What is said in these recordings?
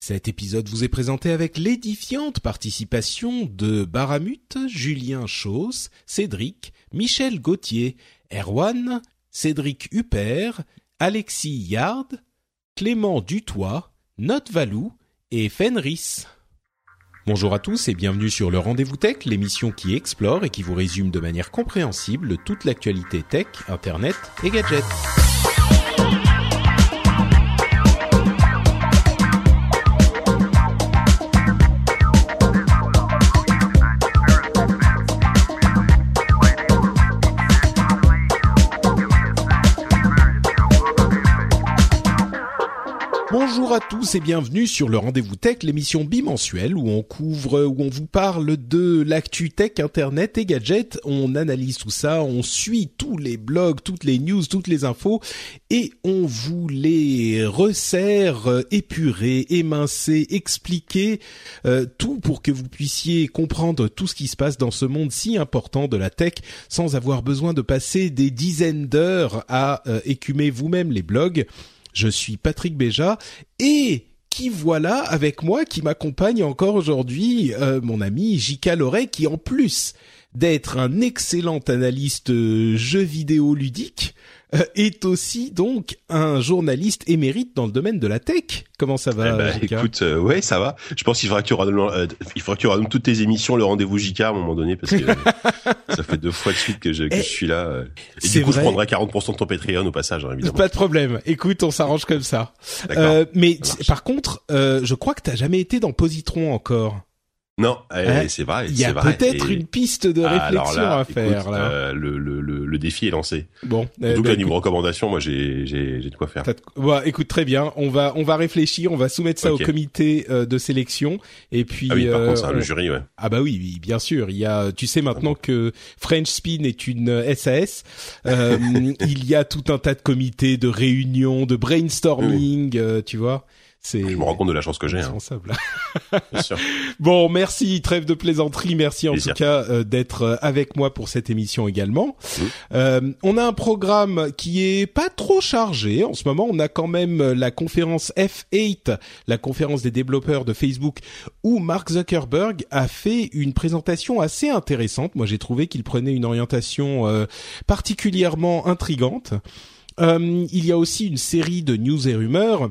Cet épisode vous est présenté avec l'édifiante participation de Baramut, Julien Chauss, Cédric, Michel Gauthier, Erwan, Cédric Huppert, Alexis Yard, Clément Dutoit, Note Valou et Fenris. Bonjour à tous et bienvenue sur le Rendez-vous Tech, l'émission qui explore et qui vous résume de manière compréhensible toute l'actualité tech, internet et gadgets. Bonjour à tous et bienvenue sur le Rendez-vous Tech, l'émission bimensuelle où on couvre, où on vous parle de l'actu tech, internet et gadgets. On analyse tout ça, on suit tous les blogs, toutes les news, toutes les infos et on vous les resserre, euh, épurer, émincer, expliquer, euh, tout pour que vous puissiez comprendre tout ce qui se passe dans ce monde si important de la tech sans avoir besoin de passer des dizaines d'heures à euh, écumer vous-même les blogs. Je suis Patrick Béja et qui voilà avec moi qui m'accompagne encore aujourd'hui euh, mon ami J.K. Loret qui en plus d'être un excellent analyste euh, jeux vidéo ludique est aussi donc un journaliste émérite dans le domaine de la tech. Comment ça va Eh ben, écoute, euh, ouais, ça va. Je pense qu'il faudra que tu euh, il faudra que tu toutes tes émissions, le rendez-vous JK à un moment donné, parce que ça fait deux fois de suite que je, que Eh, je suis là. euh. Et du coup, vrai. je prendrai 40% de ton Patreon au passage, hein, évidemment. Pas de problème. Écoute, on s'arrange comme ça. Euh, mais par contre, euh, je crois que t'as jamais été dans Positron encore. Non, eh, Hein? c'est vrai. Il y a peut-être Et- une piste de Ah, réflexion là, à faire écoute, là. euh, le, le, le, le défi est lancé. Bon, eh Donc ben, là, niveau recommandation, moi, j'ai, j'ai, j'ai de quoi faire. ouais, écoute très bien. On va on va réfléchir. On va soumettre ça au comité euh, de sélection. Et puis Ah oui, par euh, contre, ça, le on- jury, ouais. ah bah oui, oui, bien sûr. Il y a, tu sais maintenant que French Spin est une euh, SAS. euh, il y a tout un tas de comités, de réunions, de brainstorming. euh, tu vois, c'est Je me rends compte de la chance que j'ai, hein, bien sûr. Bon, merci, trêve de plaisanterie, merci en Plaisir. tout cas euh, d'être euh, avec moi pour cette émission également. Mhm. Euh, on a un programme qui est pas trop chargé en ce moment. On a quand même la conférence F8, la conférence des développeurs de Facebook, où Mark Zuckerberg a fait une présentation assez intéressante. Moi, j'ai trouvé qu'il prenait une orientation euh, particulièrement intrigante. Euh, il y a aussi une série de news et rumeurs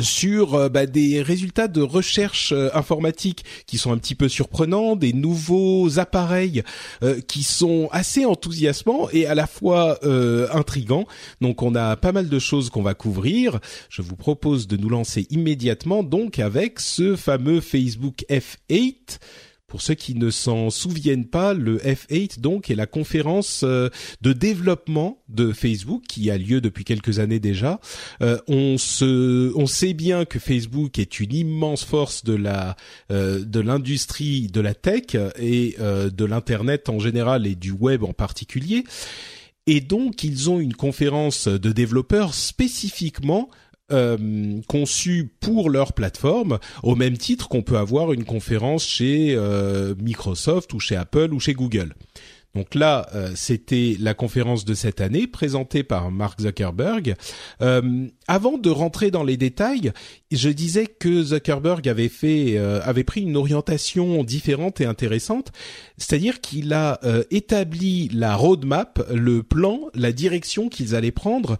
sur euh, bah, des résultats de recherche euh, informatique qui sont un petit peu surprenants, des nouveaux appareils euh, qui sont assez enthousiasmants et à la fois euh, intrigants. Donc on a pas mal de choses qu'on va couvrir. Je vous propose de nous lancer immédiatement donc avec ce fameux Facebook F8. Pour ceux qui ne s'en souviennent pas, le F8 donc est la conférence euh, de développement de Facebook qui a lieu depuis quelques années déjà. Euh, on sait bien que Facebook est une immense force de euh, l'industrie de la tech et de l'internet en général et du web en particulier. Et donc ils ont une conférence de développeurs spécifiquement euh, conçue pour leur plateforme, au même titre qu'on peut avoir une conférence chez euh, Microsoft ou chez Apple ou chez Google. Donc là, euh, c'était la conférence de cette année présentée par Mark Zuckerberg. Euh, avant de rentrer dans les détails, je disais que Zuckerberg avait fait, euh, avait pris une orientation différente et intéressante, c'est-à-dire qu'il a établi la roadmap, le plan, la direction qu'ils allaient prendre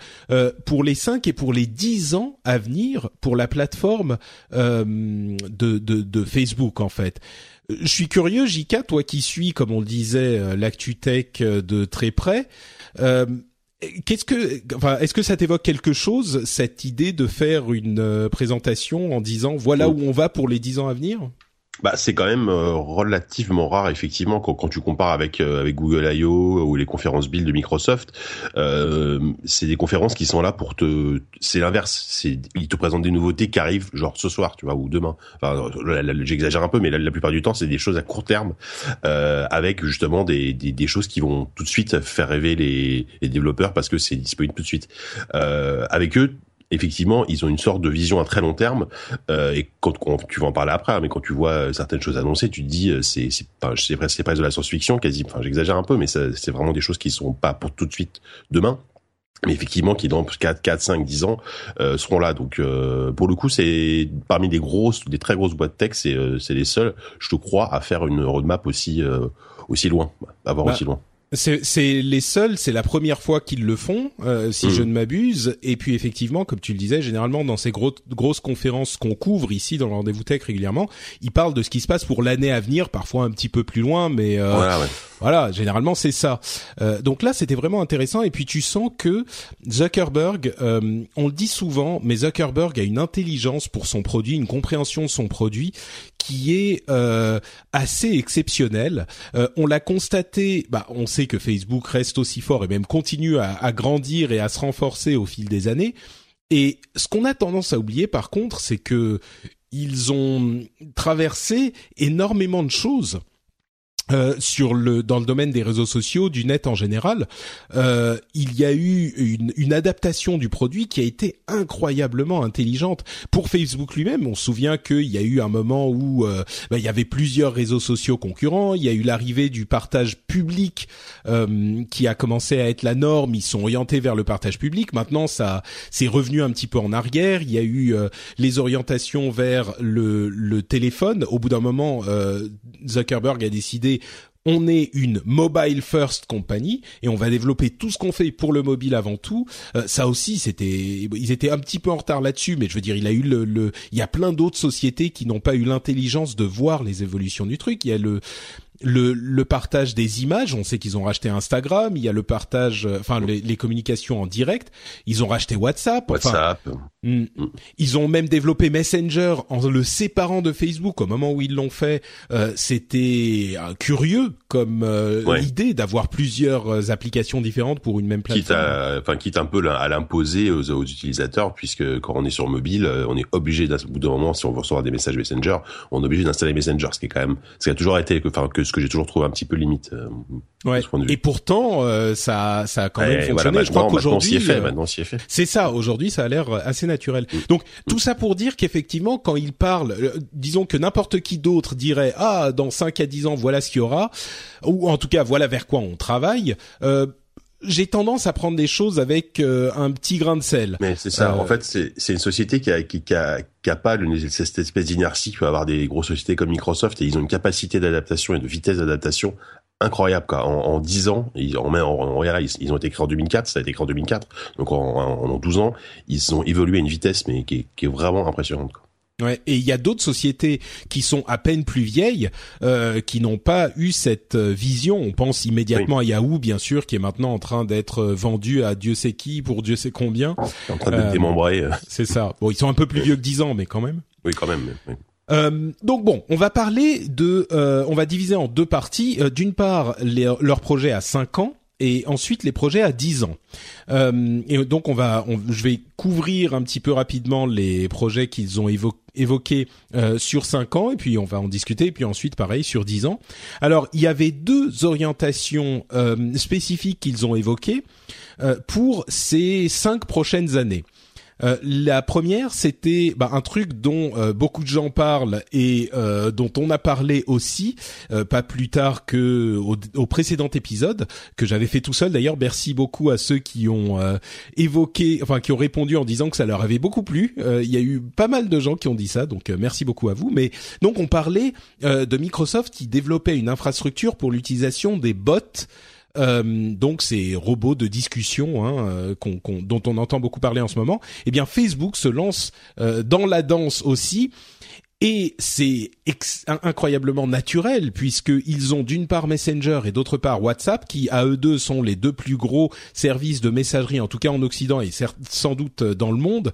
pour les 5 et pour les 10 ans à venir pour la plateforme de Facebook en fait. Je suis curieux, Jika, toi qui suis, comme on le disait, l'actu tech de très près. Qu'est-ce que, enfin, est-ce que ça t'évoque quelque chose cette idée de faire une présentation en disant voilà où on va pour les dix ans à venir? Bah, c'est quand même euh, relativement rare effectivement quand, quand tu compares avec euh, avec Google I.O. ou les conférences Build de Microsoft. Euh, c'est des conférences qui sont là pour te. C'est l'inverse. Ils te présentent des nouveautés qui arrivent genre ce soir, tu vois, ou demain. Enfin, j'exagère un peu, mais la, plupart du temps, c'est des choses à court terme euh, avec justement des, des, des choses qui vont tout de suite faire rêver les, les développeurs parce que c'est disponible tout de suite. avec eux, effectivement, ils ont une sorte de vision à très long terme. Euh, et quand, tu vas en parler après, hein, mais quand tu vois euh, certaines choses annoncées, tu te dis euh, c'est c'est c'est presque, presque de la science-fiction, quasi. Enfin, j'exagère un peu, mais c'est vraiment des choses qui sont pas pour tout de suite demain. Mais effectivement, qui dans 4, 4 5, 10 ans euh, seront là. Donc, pour le coup, c'est parmi des grosses, des très grosses boîtes tech, c'est c'est les seuls, je te crois, à faire une roadmap aussi aussi loin, à voir bah, aussi loin. C'est les seuls, c'est la première fois qu'ils le font, euh, si je mm. ne m'abuse. Et puis effectivement, comme tu le disais, généralement dans ces grosses conférences qu'on couvre ici dans le rendez-vous tech régulièrement, ils parlent de ce qui se passe pour l'année à venir, parfois un petit peu plus loin, mais euh, voilà, généralement c'est ça. Euh, donc là, c'était vraiment intéressant. Et puis tu sens que Zuckerberg, euh, on le dit souvent, mais Zuckerberg a une intelligence pour son produit, une compréhension de son produit qui est euh, assez exceptionnelle. on l'a constaté, bah, on sait que Facebook reste aussi fort et même continue à, à grandir et à se renforcer au fil des années. Et ce qu'on a tendance à oublier, par contre, c'est que ils ont traversé énormément de choses euh, sur le dans le domaine des réseaux sociaux, du net en général, euh, il y a eu une, une, adaptation du produit qui a été incroyablement intelligente pour Facebook lui-même. On se souvient qu'il y a eu un moment où euh, bah, il y avait plusieurs réseaux sociaux concurrents. Il y a eu l'arrivée du partage public euh, qui a commencé à être la norme. Ils sont orientés vers le partage public. Maintenant, ça c'est revenu un petit peu en arrière. Il y a eu les orientations vers le, le téléphone. Au bout d'un moment, Zuckerberg a décidé on est une mobile first company et on va développer tout ce qu'on fait pour le mobile avant tout. Euh, ça aussi, c'était, ils étaient un petit peu en retard là-dessus, mais je veux dire, il a eu le, il y a plein d'autres sociétés qui n'ont pas eu l'intelligence de voir les évolutions du truc. Il y a le, le, le, partage des images. On sait qu'ils ont racheté Instagram. Il y a le partage, euh, enfin les, communications en direct. Ils ont racheté WhatsApp. WhatsApp. Hmm. ils ont même développé Messenger en le séparant de Facebook. Au moment où ils l'ont fait, euh, c'était euh, curieux comme idée d'avoir plusieurs applications différentes pour une même plateforme. Quitte, à, enfin, quitte un peu à l'imposer aux, aux, utilisateurs, puisque quand on est sur mobile, on est obligé d'un bout d'un moment, si on veut recevoir des messages Messenger, on est obligé d'installer Messenger, ce qui est quand même, ce qui a toujours été, enfin que ce que j'ai toujours trouvé un petit peu limite. Euh, ouais. Et pourtant, euh, ça, ça a quand même fonctionné. Je crois qu'aujourd'hui, fait. Maintenant, s'y est fait. C'est ça. Aujourd'hui, ça a l'air assez naturel. Mm. Donc, tout ça pour dire qu'effectivement, quand il parle, euh, disons que n'importe qui d'autre dirait ah dans 5 à 10 ans, voilà ce qu'il y aura, ou en tout cas voilà vers quoi on travaille. Euh, j'ai tendance à prendre des choses avec un petit grain de sel. Mais c'est ça. En fait, c'est une société qui a, qui, qui a, qui a pas cette espèce d'inertie que peut avoir des grosses sociétés comme Microsoft et ils ont une capacité d'adaptation et de vitesse d'adaptation incroyable quoi. En, en 10 ans, ils, en, en, ils, ont été créés en 2004, ça a été créé en 2004, donc en, en, 12 ans, ils ont évolué à une vitesse mais qui est, qui est vraiment impressionnante. Quoi. Ouais, et il y a d'autres sociétés qui sont à peine plus vieilles, euh, qui n'ont pas eu cette euh, vision. On pense immédiatement à Yahoo, bien sûr, qui est maintenant en train d'être euh, vendu à Dieu sait qui pour Dieu sait combien. En train d'être démembré. C'est ça. Bon, ils sont un peu plus vieux que 10 ans, mais quand même. Oui, quand même. Euh, donc bon, on va parler de, on va diviser en deux parties. D'une part, les, leur projet à 5 ans et ensuite les projets à 10 ans. Euh, et donc on va, je vais couvrir un petit peu rapidement les projets qu'ils ont évoqués euh, sur 5 ans et puis on va en discuter et puis ensuite pareil sur 10 ans. Alors il y avait deux orientations euh, spécifiques qu'ils ont évoquées euh, pour ces 5 prochaines années. Euh, la première, c'était bah, un truc dont euh, beaucoup de gens parlent et euh, dont on a parlé aussi, pas plus tard que au, précédent épisode que j'avais fait tout seul. D'ailleurs, merci beaucoup à ceux qui ont évoqué, enfin qui ont répondu en disant que ça leur avait beaucoup plu. Il y a eu pas mal de gens qui ont dit ça, donc merci beaucoup à vous. Mais donc on parlait de Microsoft qui développait une infrastructure pour l'utilisation des bots euh, donc ces robots de discussion hein, euh, dont on entend beaucoup parler en ce moment, eh bien Facebook se lance euh, dans la danse aussi Et c'est incroyablement naturel puisqu'ils ont d'une part Messenger et d'autre part WhatsApp qui à eux deux sont les deux plus gros services de messagerie en tout cas en Occident et sans doute dans le monde.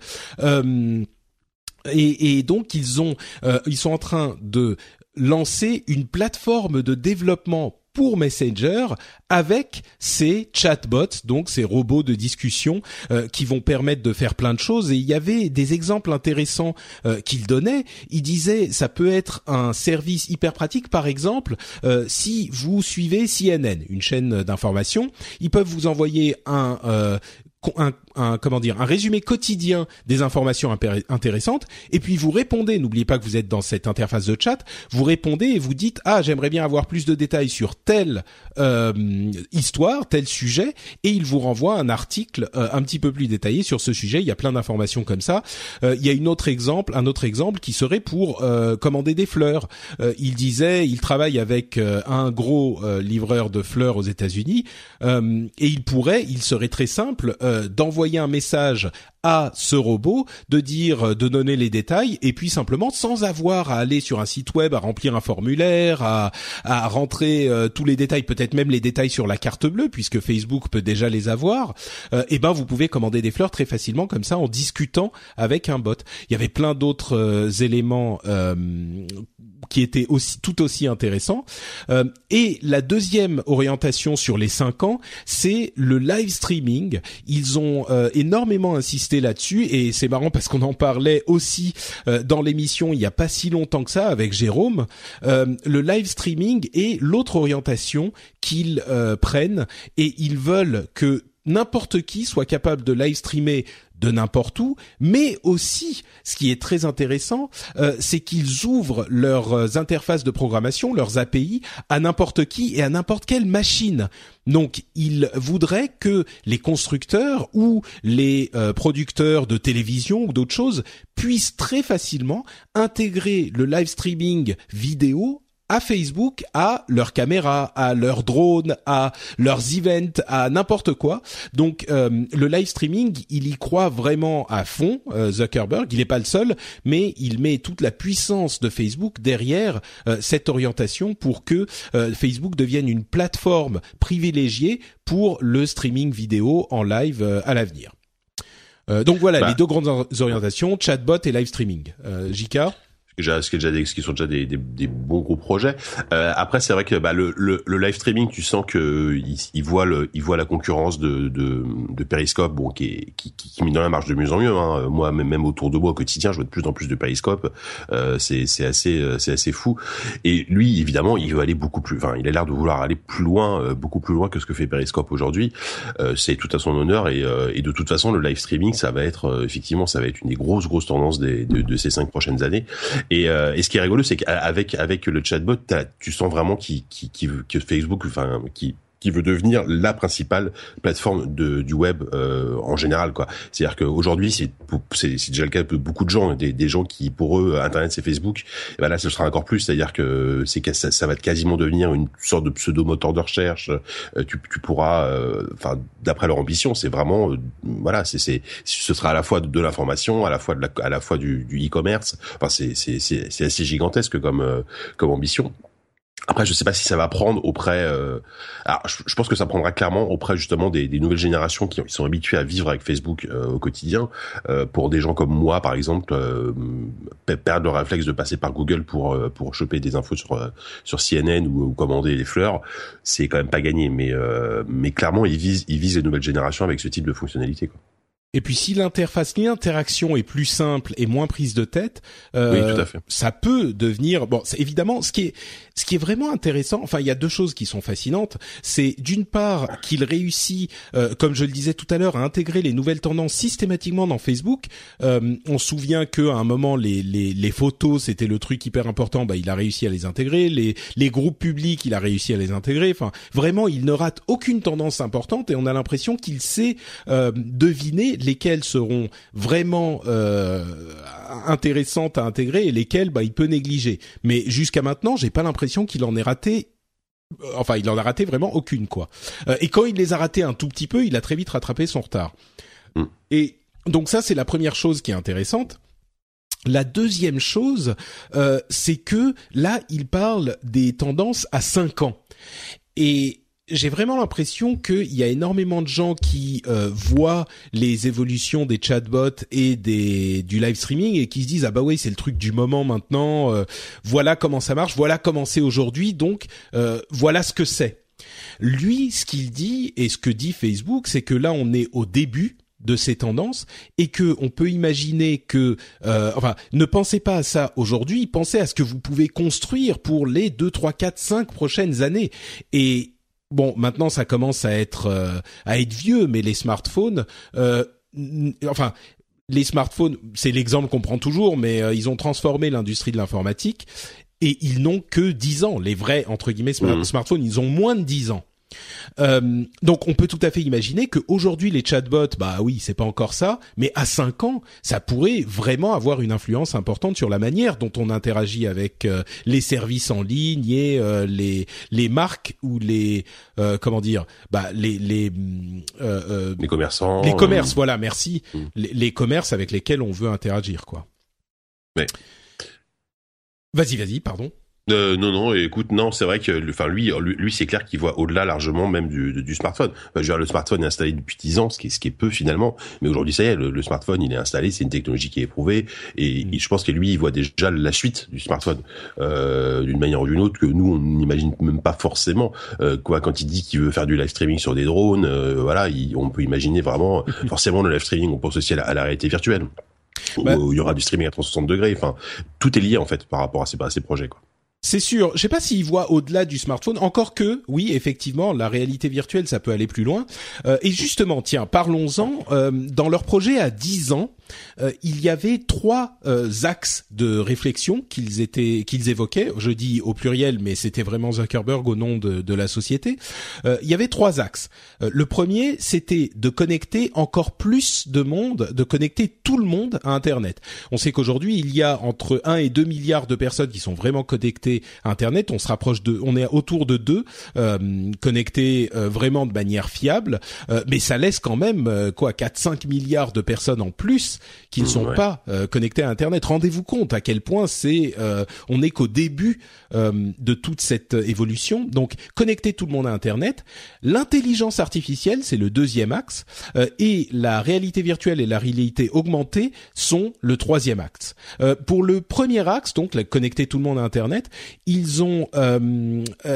Et, et, donc ils ont, ils sont en train de lancer une plateforme de développement pour Messenger avec ces chatbots, donc ces robots de discussion euh, qui vont permettre de faire plein de choses. Et il y avait des exemples intéressants euh, qu'il donnait. Il disait ça peut être un service hyper pratique, par exemple, euh, si vous suivez CNN, une chaîne d'information, ils peuvent vous envoyer un un, un, comment dire un résumé quotidien des informations intéressantes. Et puis vous répondez n'oubliez pas que vous êtes dans cette interface de chat vous répondez et vous dites ah j'aimerais bien avoir plus de détails sur telle euh, histoire tel sujet. Et il vous renvoie un article euh, un petit peu plus détaillé sur ce sujet. Il y a plein d'informations comme ça. Euh, il y a une autre exemple un autre exemple qui serait pour euh, commander des fleurs. Euh, il disait il travaille avec un gros livreur de fleurs aux États-Unis et il pourrait il serait très simple d'envoyer un message à ce robot, de dire, euh, de donner les détails, et puis simplement sans avoir à aller sur un site web, à remplir un formulaire, à, à rentrer euh, tous les détails, peut-être même les détails sur la carte bleue, puisque Facebook peut déjà les avoir. Euh, et ben vous pouvez commander des fleurs très facilement comme ça en discutant avec un bot. Il y avait plein d'autres éléments qui étaient aussi tout aussi intéressants. et la deuxième orientation sur les cinq ans, c'est le live streaming. Ils ont énormément insisté là-dessus et c'est marrant parce qu'on en parlait aussi euh, dans l'émission il y a pas si longtemps que ça avec Jérôme. Euh, le live streaming est l'autre orientation qu'ils euh, prennent et ils veulent que n'importe qui soit capable de live streamer de n'importe où, mais aussi, ce qui est très intéressant, euh, c'est qu'ils ouvrent leurs euh, interfaces de programmation, leurs API, à n'importe qui et à n'importe quelle machine. Donc, ils voudraient que les constructeurs ou les euh, producteurs de télévision ou d'autres choses puissent très facilement intégrer le live streaming vidéo à Facebook, à leurs caméras, à leurs drones, à leurs events, à n'importe quoi. Donc euh, le live streaming, il y croit vraiment à fond, euh, Zuckerberg. Il n'est pas le seul, mais il met toute la puissance de Facebook derrière euh, cette orientation pour que Facebook devienne une plateforme privilégiée pour le streaming vidéo en live à l'avenir. donc voilà bah. les deux grandes orientations, chatbot et live streaming. Jika ce qui, est déjà ce qui sont déjà des, des, des bons gros projets. Euh, après, c'est vrai que bah, le, le, le, live streaming, tu sens que il, il voit il la concurrence de, de, de Periscope, bon, qui, est, qui, qui, met dans la marche de mieux en mieux. Hein. Moi, même autour de moi au quotidien, je vois de plus en plus de Periscope. Euh, c'est, c'est assez, euh, c'est assez fou. Et lui, évidemment, il veut aller beaucoup plus. Enfin, il a l'air de vouloir aller plus loin, euh, beaucoup plus loin que ce que fait Periscope aujourd'hui. Euh, c'est tout à son honneur. Et, euh, et de toute façon, le live streaming, ça va être effectivement, ça va être une des grosses, grosses tendances des, de, de ces cinq prochaines années. Et, euh, et ce qui est rigolo, c'est qu'avec avec le chatbot, tu sens vraiment qui, qui, que Facebook, enfin, qui qui veut devenir la principale plateforme de, du web euh, en général quoi. C'est-à-dire qu'aujourd'hui c'est c'est déjà le cas de beaucoup de gens, des, des gens qui pour eux internet c'est Facebook. Et ben là ce sera encore plus, c'est-à-dire que ça, ça va quasiment devenir une sorte de pseudo moteur de recherche. Euh, tu, tu pourras, euh, enfin d'après leur ambition, c'est vraiment voilà, c'est c'est ce sera à la fois de, l'information, à la fois de à la fois du e-commerce. enfin c'est c'est assez gigantesque comme comme ambition. Après, je sais pas si ça va prendre auprès. Euh... Alors, je, pense que ça prendra clairement auprès justement des, des nouvelles générations qui, sont habituées à vivre avec Facebook euh, au quotidien. Euh, pour des gens comme moi, par exemple, euh, perdre le réflexe de passer par Google pour euh, pour choper des infos sur sur CNN ou, ou commander des fleurs, c'est quand même pas gagné. Mais mais clairement, ils visent ils visent les nouvelles générations avec ce type de fonctionnalité. Quoi. Et puis si l'interface, l'interaction est plus simple et moins prise de tête, euh, ça peut devenir bon. C'est évidemment ce qui est ce qui est vraiment intéressant. Enfin, il y a deux choses qui sont fascinantes. C'est d'une part qu'il réussit, euh, comme je le disais tout à l'heure, à intégrer les nouvelles tendances systématiquement dans Facebook. Euh, on se souvient que à un moment les les, les photos c'était le truc hyper important. Bah, il a réussi à les intégrer. Les les groupes publics, il a réussi à les intégrer. Enfin, vraiment, il ne rate aucune tendance importante et on a l'impression qu'il sait euh, deviner lesquelles seront vraiment euh, intéressantes à intégrer et lesquelles bah, il peut négliger. Mais jusqu'à maintenant, j'ai pas l'impression qu'il en ait raté euh, enfin il en a raté vraiment aucune quoi. Euh, et quand il les a ratés un tout petit peu, il a très vite rattrapé son retard. Mm. Et donc ça c'est la première chose qui est intéressante. La deuxième chose, euh, c'est que là, il parle des tendances à 5 ans. Et j'ai vraiment l'impression qu'il y a énormément de gens qui euh, voient les évolutions des chatbots et des du live streaming et qui se disent ah bah oui c'est le truc du moment maintenant euh, voilà comment ça marche voilà comment c'est aujourd'hui donc euh, voilà ce que c'est. Lui ce qu'il dit et ce que dit Facebook c'est que là on est au début de ces tendances et que on peut imaginer que enfin ne pensez pas à ça aujourd'hui pensez à ce que vous pouvez construire pour les 2 3 4 5 prochaines années. Et bon, maintenant ça commence à être euh, à être vieux, mais les smartphones, euh, enfin les smartphones, c'est l'exemple qu'on prend toujours, mais euh, ils ont transformé l'industrie de l'informatique et ils n'ont que 10 ans. Les vrais entre guillemets mmh. smartphones, ils ont moins de 10 ans. Euh, donc on peut tout à fait imaginer qu'aujourd'hui les chatbots, bah oui, c'est pas encore ça, mais à 5 ans, ça pourrait vraiment avoir une influence importante sur la manière dont on interagit avec euh, les services en ligne et euh, les les marques ou les comment dire, bah les les les commerçants, les commerces, voilà, merci, mm. les, les commerces avec lesquels on veut interagir, quoi. Mais Vas-y, vas-y, pardon. Euh, non, non, écoute, non, c'est vrai que, enfin, lui, lui, c'est clair qu'il voit au-delà largement même du, du smartphone. je veux dire, le smartphone est installé depuis 10 ans, ce qui est, ce qui est peu finalement, mais aujourd'hui, ça y est, le, smartphone, il est installé, c'est une technologie qui est éprouvée, et, mm. je pense que lui, il voit déjà la suite du smartphone, euh, d'une manière ou d'une autre, que nous, on n'imagine même pas forcément. Euh, quoi, quand il dit qu'il veut faire du live streaming sur des drones, euh, voilà, on peut imaginer vraiment, forcément, le live streaming, on pense aussi à la, réalité virtuelle. Bah où il y aura du streaming à 360 degrés. Enfin, tout est lié en fait par rapport à ces, à ces projets. Quoi. C'est sûr. Je sais pas s'il voit au-delà du smartphone. Encore que, oui, effectivement, la réalité virtuelle, ça peut aller plus loin. Euh, et justement, tiens, parlons-en. Euh, dans leur projet à 10 ans, euh, il y avait trois euh, axes de réflexion qu'ils étaient qu'ils évoquaient. Je dis au pluriel, mais c'était vraiment Zuckerberg au nom de, de la société. Euh, il y avait trois axes. le premier, c'était de connecter encore plus de monde, de connecter tout le monde à Internet. On sait qu'aujourd'hui, il y a entre 1 et 2 milliards de personnes qui sont vraiment connectées à Internet. On se rapproche de, on est autour de 2 connectés vraiment de manière fiable, mais ça laisse quand même quoi 4-5 milliards de personnes en plus qui ne sont pas euh, connectés à Internet. Rendez-vous compte à quel point c'est, euh, on n'est qu'au début euh, de toute cette évolution. Donc, connecter tout le monde à Internet. L'intelligence artificielle, c'est le deuxième axe, et la réalité virtuelle et la réalité augmentée sont le troisième axe. pour le premier axe, donc la connecter tout le monde à Internet, ils ont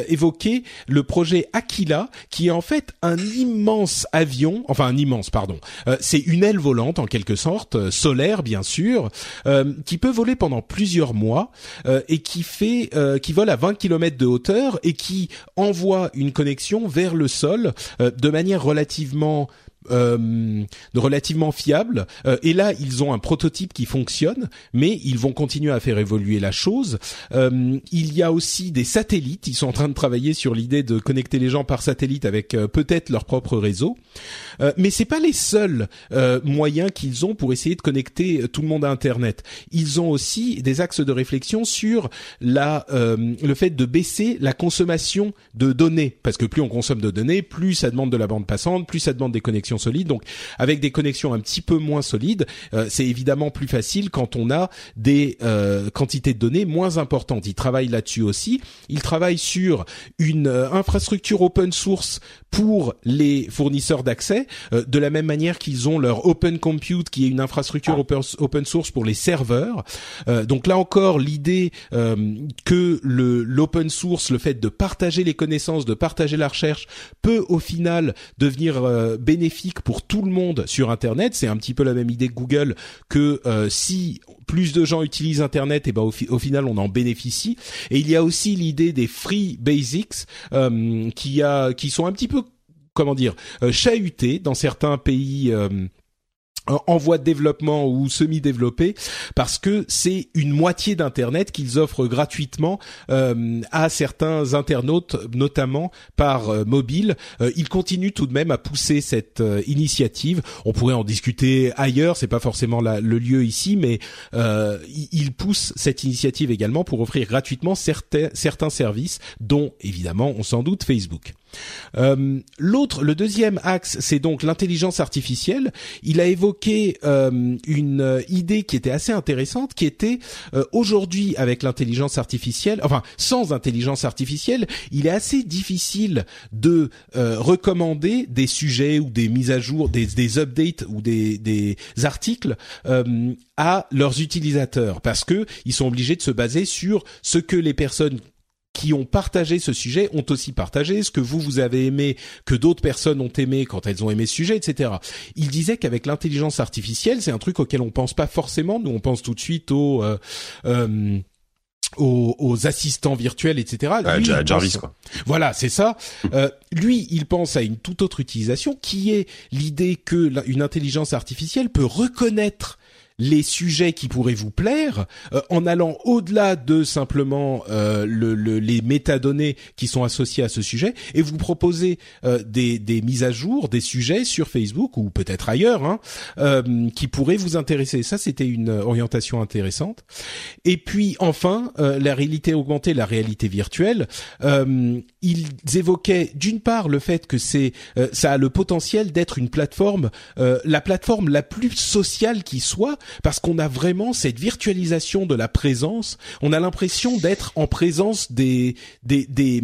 évoqué le projet Aquila, qui est en fait un immense avion, enfin un immense, pardon, c'est une aile volante en quelque sorte euh, solaire bien sûr, euh, qui peut voler pendant plusieurs mois euh, et qui fait, qui vole à 20 km de hauteur et qui envoie une connexion vers le sol de manière relativement euh, relativement fiable. Euh, et là, ils ont un prototype qui fonctionne, mais ils vont continuer à faire évoluer la chose. Euh, il y a aussi des satellites. Ils sont en train de travailler sur l'idée de connecter les gens par satellite avec euh, peut-être leur propre réseau. mais c'est pas les seuls moyens qu'ils ont pour essayer de connecter tout le monde à Internet. Ils ont aussi des axes de réflexion sur la le fait de baisser la consommation de données, parce que plus on consomme de données, plus ça demande de la bande passante, plus ça demande des connexions solides. Donc avec des connexions un petit peu moins solides, euh, c'est évidemment plus facile quand on a des euh, quantités de données moins importantes. Ils travaillent là-dessus aussi. Ils travaillent sur une euh, infrastructure open source pour les fournisseurs d'accès, de la même manière qu'ils ont leur Open Compute, qui est une infrastructure open, source pour les serveurs. donc là encore, l'idée que l'open source, le fait de partager les connaissances, de partager la recherche, peut au final devenir bénéfique pour tout le monde sur Internet. C'est un petit peu la même idée que Google que euh, si plus de gens utilisent Internet, et ben au, final on en bénéficie. Et il y a aussi l'idée des free basics euh, qui a qui sont un petit peu comment dire euh, chahutés dans certains pays en voie de développement ou semi-développé parce que c'est une moitié d'internet qu'ils offrent gratuitement euh, à certains internautes notamment par euh, mobile. Euh, ils continuent tout de même à pousser cette initiative. On pourrait en discuter ailleurs c'est pas forcément le lieu ici mais ils poussent cette initiative également pour offrir gratuitement certains services dont évidemment on s'en doute Facebook Euh, L'autre, le deuxième axe, c'est donc l'intelligence artificielle. Il a évoqué euh, une idée qui était assez intéressante, qui était euh, aujourd'hui avec l'intelligence artificielle, enfin sans intelligence artificielle, il est assez difficile de euh, recommander des sujets ou des mises à jour, des, des updates ou des, des articles euh, à leurs utilisateurs parce que ils sont obligés de se baser sur ce que les personnes qui ont partagé ce sujet ont aussi partagé, ce que vous, vous avez aimé, que d'autres personnes ont aimé quand elles ont aimé ce sujet, etc. Il disait qu'avec l'intelligence artificielle, c'est un truc auquel on pense pas forcément. Nous, on pense tout de suite au... Euh, euh, aux, aux, assistants virtuels, etc. Lui, Jarvis, pense... quoi. Voilà, c'est ça. Euh, lui, il pense à une toute autre utilisation, qui est l'idée que une intelligence artificielle peut reconnaître les sujets qui pourraient vous plaire euh, en allant au-delà de simplement euh, le, le, les métadonnées qui sont associées à ce sujet et vous proposer euh, des, mises à jour des sujets sur Facebook ou peut-être ailleurs hein, qui pourraient vous intéresser. Ça, c'était une orientation intéressante. Et puis enfin, la réalité augmentée, la réalité virtuelle. ils évoquaient d'une part le fait que c'est ça a le potentiel d'être une plateforme, la plateforme la plus sociale qui soit parce qu'on a vraiment cette virtualisation de la présence. On a l'impression d'être en présence des des, des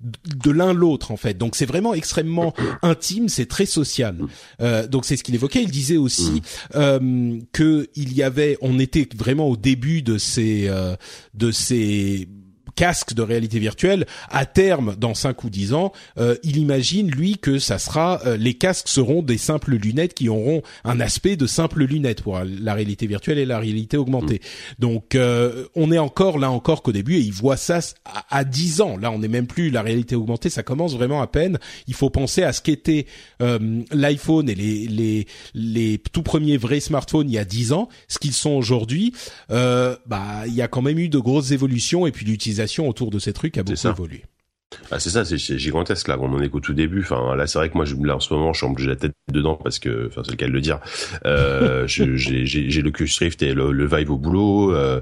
de l'un l'autre en fait. Donc c'est vraiment extrêmement intime, c'est très social. Euh, donc c'est ce qu'il évoquait. Il disait aussi euh, que il y avait, on était vraiment au début de ces euh, de ces casque de réalité virtuelle, à terme, dans 5 ou 10 ans, euh, il imagine, lui, que ça sera, euh, les casques seront des simples lunettes qui auront un aspect de simples lunettes pour la réalité virtuelle et la réalité augmentée. Mm. Donc, euh, on est encore là encore qu'au début et il voit ça à, à 10 ans. Là, on n'est même plus la réalité augmentée, ça commence vraiment à peine. Il faut penser à ce qu'était euh, l'iPhone et les, les, les tout premiers vrais smartphones il y a 10 ans, ce qu'ils sont aujourd'hui. bah, il y a quand même eu de grosses évolutions et puis l'utilisation autour de ces trucs a beaucoup évolué. Ah, c'est ça, c'est gigantesque là. On en est qu'au tout début. Enfin, là, c'est vrai que moi, je, là, en ce moment, je suis la tête dedans parce que, enfin, c'est le cas de le dire. Euh, j'ai le Q-Strift et le, le, Vive au boulot. Euh,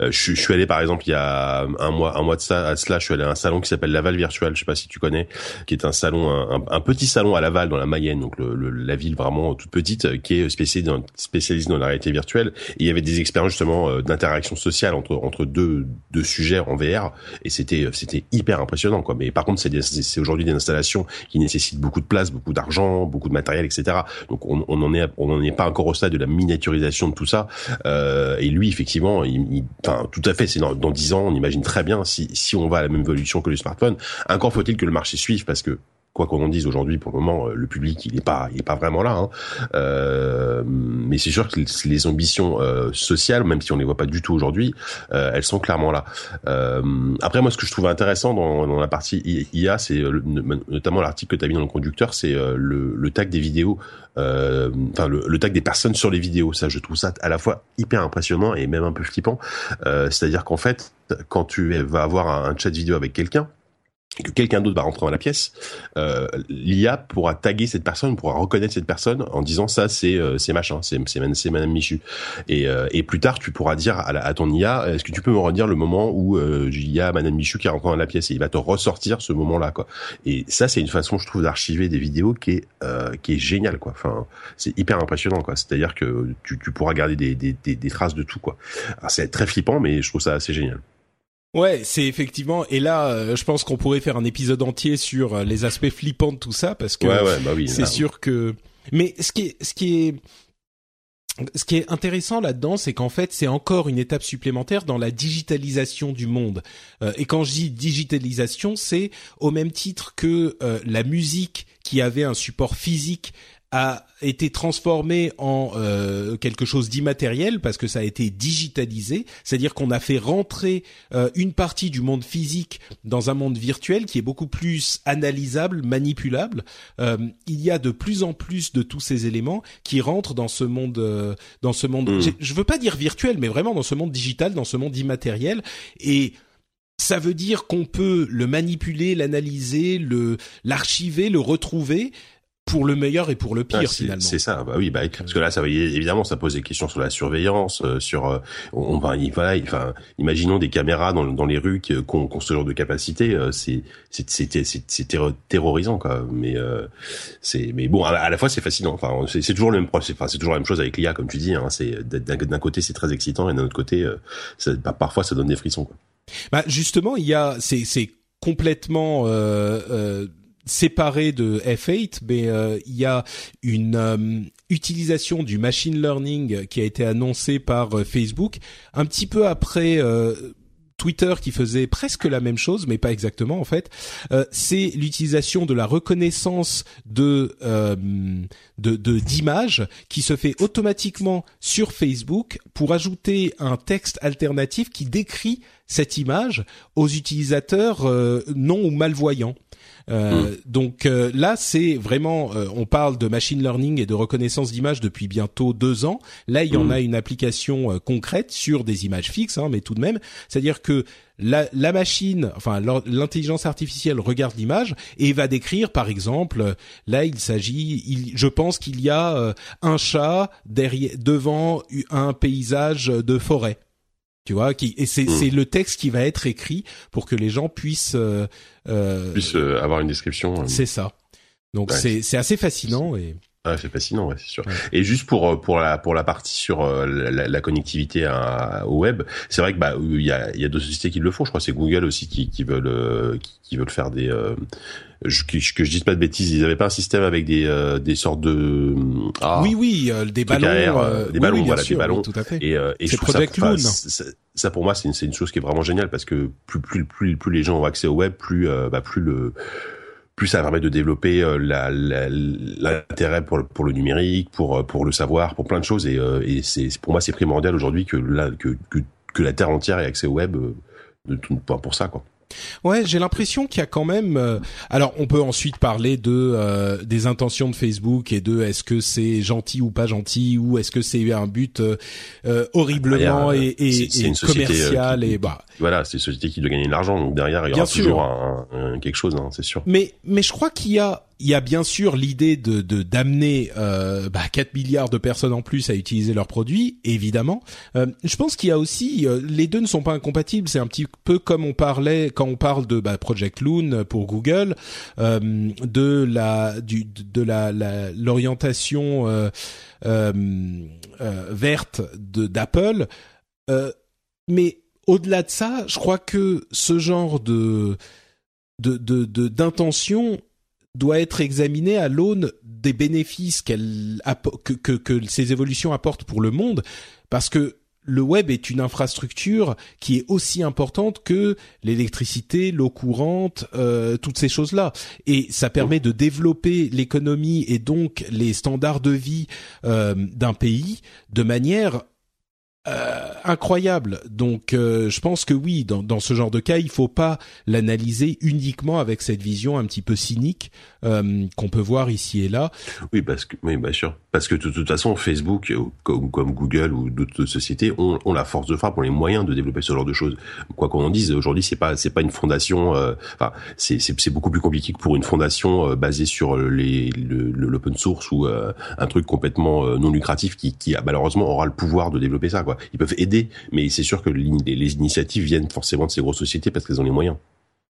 je, je, suis allé, par exemple, il y a un mois, un mois de ça, à cela, je suis allé à un salon qui s'appelle Laval Virtual. Je sais pas si tu connais, qui est un salon, un, un petit salon à Laval dans la Mayenne, donc le, la ville vraiment toute petite, qui est spécialisée dans, spécialisée dans la réalité virtuelle. Et il y avait des expériences justement euh, d'interaction sociale entre entre deux deux sujets en VR, et c'était c'était hyper impressionnant. Mais par contre, c'est aujourd'hui des installations qui nécessitent beaucoup de place, beaucoup d'argent, beaucoup de matériel, etc. Donc on, on en est n'en est pas encore au stade de la miniaturisation de tout ça. Euh, et lui, effectivement, il, enfin, tout à fait. C'est dans, dans 10 ans, on imagine très bien si si on va à la même évolution que le smartphone. Encore faut-il que le marché suive parce que quoi qu'on en dise aujourd'hui, pour le moment, euh, le public il est pas, il est pas vraiment là. Hein. Euh, mais c'est sûr que les ambitions euh, sociales, même si on les voit pas du tout aujourd'hui, euh, elles sont clairement là. Euh, après, moi, ce que je trouve intéressant dans, dans la partie IA, c'est notamment l'article que tu as mis dans le conducteur, c'est le, le, tag des vidéos. Enfin, le, le, tag des personnes sur les vidéos. Ça, je trouve ça à la fois hyper impressionnant et même un peu flippant. C'est-à-dire qu'en fait, quand tu vas avoir un chat vidéo avec quelqu'un que quelqu'un d'autre va rentrer dans la pièce, euh, l'IA pourra taguer cette personne, pourra reconnaître cette personne en disant ça c'est euh, c'est machin, c'est c'est Madame Michu. Et, euh, et plus tard tu pourras dire à, à ton IA, est-ce que tu peux me redire le moment où euh, il y a Madame Michu qui est rentrée dans la pièce et il va te ressortir ce moment-là quoi. Et ça c'est une façon je trouve d'archiver des vidéos qui est euh, qui est géniale quoi. Enfin c'est hyper impressionnant quoi. C'est-à-dire que tu, tu pourras garder des, des, des, des traces de tout quoi. C'est très flippant mais je trouve ça assez génial. Ouais, c'est effectivement. Et là, euh, je pense qu'on pourrait faire un épisode entier sur euh, les aspects flippants de tout ça, parce que bah c'est sûr que. Mais ce qui est, ce qui est, ce qui est intéressant là-dedans, c'est qu'en fait, c'est encore une étape supplémentaire dans la digitalisation du monde. Euh, et quand je dis digitalisation, c'est au même titre que la musique qui avait un support physique a été transformé en euh, quelque chose d'immatériel parce que ça a été digitalisé, c'est-à-dire qu'on a fait rentrer euh, une partie du monde physique dans un monde virtuel qui est beaucoup plus analysable, manipulable. Euh, il y a de plus en plus de tous ces éléments qui rentrent dans ce monde, euh, dans ce monde. Mmh. Je veux pas dire virtuel, mais vraiment dans ce monde digital, dans ce monde immatériel et ça veut dire qu'on peut le manipuler, l'analyser, le l'archiver, le retrouver pour le meilleur et pour le pire finalement. C'est ça, bah oui, bah parce que là, ça évidemment, ça pose des questions sur la surveillance, euh, sur euh, on va, voilà, enfin, imaginons des caméras dans, dans les rues qui, ont, ce genre de capacité, euh, c'est c'est terrorisant quoi. Mais c'est mais bon, à, la fois c'est fascinant. Enfin, c'est toujours le même, enfin, c'est toujours la même chose avec l'IA comme tu dis. Hein, c'est d'un côté c'est très excitant et d'un autre côté, ça, bah, parfois ça donne des frissons quoi. Bah justement, il y a c'est c'est complètement euh, séparé de F8, mais euh, il y a une euh, utilisation du machine learning qui a été annoncée par euh, Facebook un petit peu après. Twitter qui faisait presque la même chose, mais pas exactement en fait. c'est l'utilisation de la reconnaissance de de d'images qui se fait automatiquement sur Facebook pour ajouter un texte alternatif qui décrit cette image aux utilisateurs non ou malvoyants. Euh, mm. Donc euh, là, c'est vraiment, euh, on parle de machine learning et de reconnaissance d'images depuis bientôt deux ans. Là, il y en mm. a une application concrète sur des images fixes, hein, mais tout de même, c'est-à-dire que la, la, machine, enfin l'intelligence artificielle regarde l'image et va décrire, par exemple, là il s'agit, je pense qu'il y a un chat derrière, devant un paysage de forêt tu vois qui et c'est hmm. c'est le texte qui va être écrit pour que les gens puissent euh, euh, puissent euh, avoir une description. C'est ça. Donc c'est c'est assez fascinant et ah, c'est fascinant, ouais, c'est sûr. Et juste pour pour la pour la partie sur la, la connectivité à, au web, c'est vrai que bah il y a il y a deux sociétés qui le font. Je crois c'est Google aussi qui qui veulent qui, qui veulent faire des je, que, je dise pas de bêtises, ils avaient pas un système avec des euh, des sortes de ah, oui oui euh, des ballons euh, des ballons voilà des ballons tout à fait. et, et je trouve ça, ça, ça, pour moi c'est une c'est une chose qui est vraiment géniale parce que plus plus plus plus les gens ont accès au web plus bah plus le plus ça permet de développer l'intérêt pour le, pour le numérique, pour pour le savoir, pour plein de choses et, et c'est pour moi c'est primordial aujourd'hui que la que, que que la terre entière ait accès au web de, pour ça quoi. Ouais, j'ai l'impression qu'il y a quand même. Euh, alors, on peut ensuite parler de euh, des intentions de Facebook et de est-ce que c'est gentil ou pas gentil ou est-ce que c'est un but euh, horriblement et, et, commercial et bah. Voilà, c'est une société qui doit gagner de l'argent, donc derrière il y aura toujours un, quelque chose, hein, c'est sûr. Mais mais je crois qu'il y a il y a bien sûr l'idée de d'amener euh, bah, 4 milliards de personnes en plus à utiliser leurs produits, évidemment. Euh, je pense qu'il y a aussi euh, les deux ne sont pas incompatibles. C'est un petit peu comme on parlait quand on parle de bah, Project Loon pour Google, de la du de la l'orientation verte de d'Apple. mais au-delà de ça, je crois que ce genre de de d'intention doit être examinée à l'aune des bénéfices qu'elle que, que, que ces évolutions apportent pour le monde, parce que le web est une infrastructure qui est aussi importante que l'électricité, l'eau courante, euh, toutes ces choses-là. Et ça permet de développer l'économie et donc les standards de vie euh, d'un pays de manière euh, incroyable. Donc, euh, je pense que oui, dans, dans, ce genre de cas, il faut pas l'analyser uniquement avec cette vision un petit peu cynique euh, qu'on peut voir ici et là. Oui, parce que, oui, bien sûr, parce que de, toute façon, Facebook, comme, comme Google ou d'autres sociétés, ont, la force de frappe, ont les moyens de développer ce genre de choses. Quoi qu'on en dise, aujourd'hui, c'est pas, c'est pas une fondation. Enfin, c'est, c'est, beaucoup plus compliqué que pour une fondation basée sur les, l'open source ou un truc complètement non lucratif qui, qui malheureusement aura le pouvoir de développer ça. Quoi ils peuvent aider, mais c'est sûr que les, initiatives viennent forcément de ces grosses sociétés parce qu'elles ont les moyens.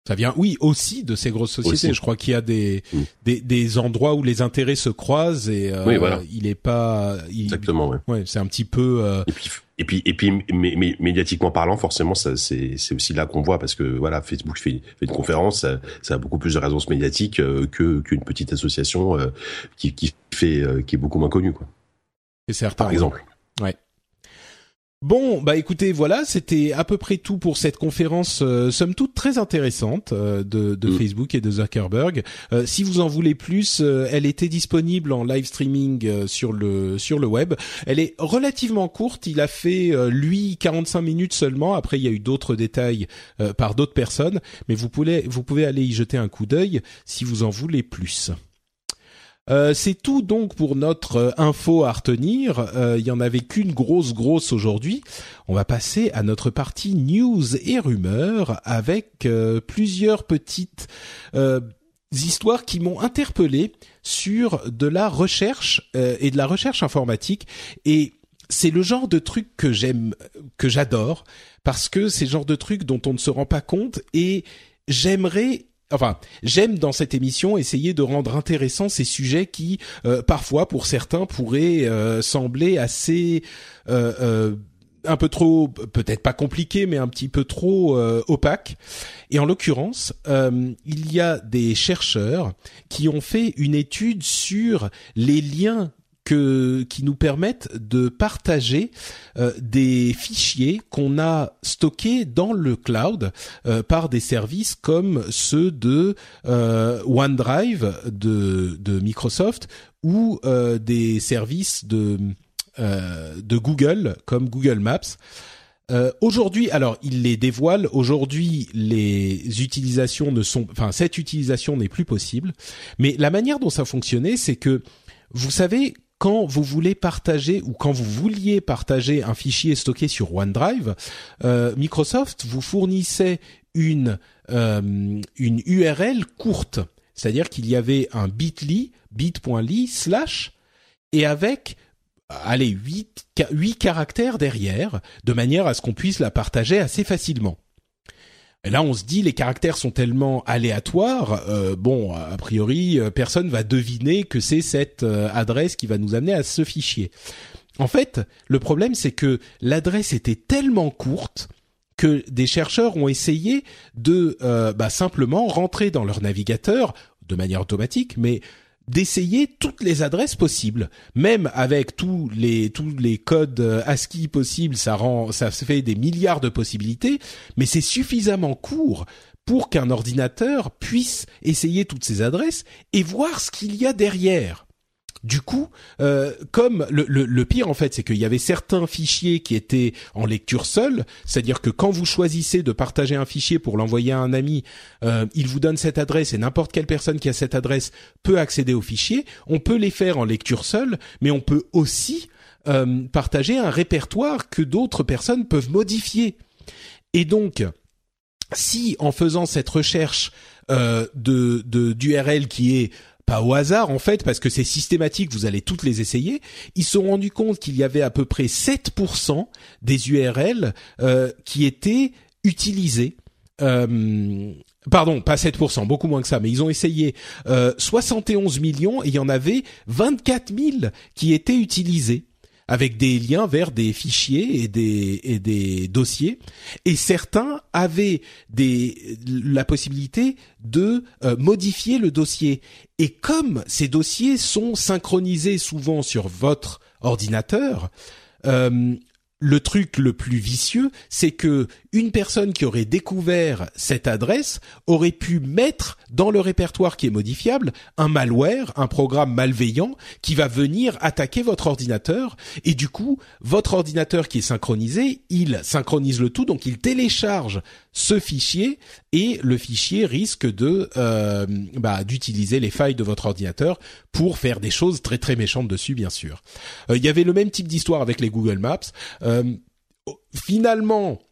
Ça vient, oui, aussi de ces grosses sociétés. Je crois qu'il y a des, mm. des, des endroits où les intérêts se croisent et euh, il est pas. Exactement. Ouais. ouais c'est un petit peu. Euh... Et puis et puis et puis médiatiquement parlant, forcément, ça c'est c'est aussi là qu'on voit parce que voilà, Facebook fait, fait une conférence, ça, ça, a beaucoup plus de résonance médiatique euh, que qu'une petite association euh, qui qui fait euh, qui est beaucoup moins connue quoi. C'est certain. Par exemple. Bon, bah écoutez, voilà, c'était à peu près tout pour cette conférence, euh, somme toute très intéressante euh, de, de mm. Facebook et de Zuckerberg. Euh, si vous en voulez plus, euh, elle était disponible en live streaming sur le sur le web. Elle est relativement courte. Il a fait lui 45 minutes seulement. Après, il y a eu d'autres détails par d'autres personnes, mais vous pouvez vous pouvez aller y jeter un coup d'œil si vous en voulez plus. Euh, c'est tout donc pour notre euh, info à retenir. Euh, il y en avait qu'une grosse grosse aujourd'hui. On va passer à notre partie news et rumeurs avec plusieurs petites histoires qui m'ont interpellé sur de la recherche et de la recherche informatique et c'est le genre de truc que j'aime, que j'adore, parce que c'est le genre de truc dont on ne se rend pas compte et j'aimerais enfin, j'aime dans cette émission essayer de rendre intéressants ces sujets qui, euh, parfois, pour certains, pourraient euh, sembler assez euh, un peu trop, peut-être pas compliqués, mais un petit peu trop opaques. Et en l'occurrence, il y a des chercheurs qui ont fait une étude sur les liens que, qui nous permettent de partager euh, des fichiers qu'on a stockés dans le cloud euh, par des services comme ceux de euh, OneDrive de, de Microsoft ou des services de de Google comme Google Maps. Euh, aujourd'hui, alors il les dévoile. Aujourd'hui, les utilisations ne sont, enfin cette utilisation n'est plus possible. Mais la manière dont ça fonctionnait, c'est que vous savez quand vous voulez partager ou quand vous vouliez partager un fichier stocké sur OneDrive, euh, Microsoft vous fournissait une euh, une URL courte, c'est-à-dire qu'il y avait un bit.ly, bit.ly slash et avec allez 8 8 caractères derrière de manière à ce qu'on puisse la partager assez facilement. Là, on se dit les caractères sont tellement aléatoires, euh, bon, a priori, euh, personne va deviner que c'est cette euh, adresse qui va nous amener à ce fichier. En fait, le problème, c'est que l'adresse était tellement courte que des chercheurs ont essayé de bah, simplement rentrer dans leur navigateur de manière automatique, mais d'essayer toutes les adresses possibles, même avec tous les tous les codes euh, ASCII possibles, ça rend ça fait des milliards de possibilités, mais c'est suffisamment court pour qu'un ordinateur puisse essayer toutes ces adresses et voir ce qu'il y a derrière. Du coup, euh, comme le, pire en fait, c'est qu'il y avait certains fichiers qui étaient en lecture seule, c'est-à-dire que quand vous choisissez de partager un fichier pour l'envoyer à un ami, euh, il vous donne cette adresse et n'importe quelle personne qui a cette adresse peut accéder au fichier. On peut les faire en lecture seule, mais on peut aussi euh, partager un répertoire que d'autres personnes peuvent modifier. Et donc, si en faisant cette recherche de d'URL qui est pas au hasard en fait parce que c'est systématique, vous allez toutes les essayer. Ils se sont rendus compte qu'il y avait à peu près 7% des URL euh, qui étaient utilisées. Euh, pardon, pas 7%, beaucoup moins que ça, mais ils ont essayé euh, 71 millions et il y en avait 24 000 qui étaient utilisés avec des liens vers des fichiers et des, et des dossiers. Et certains avaient des, la possibilité de euh, modifier le dossier. Et comme ces dossiers sont synchronisés souvent sur votre ordinateur, euh, le truc le plus vicieux, c'est que une personne qui aurait découvert cette adresse aurait pu mettre dans le répertoire qui est modifiable un malware, un programme malveillant qui va venir attaquer votre ordinateur. Et du coup, votre ordinateur qui est synchronisé, il synchronise le tout donc il télécharge ce fichier et le fichier risque de euh, bah, d'utiliser les failles de votre ordinateur pour faire des choses très très méchantes dessus bien sûr. Euh, il y avait le même type d'histoire avec les Google Maps. Euh, finalement,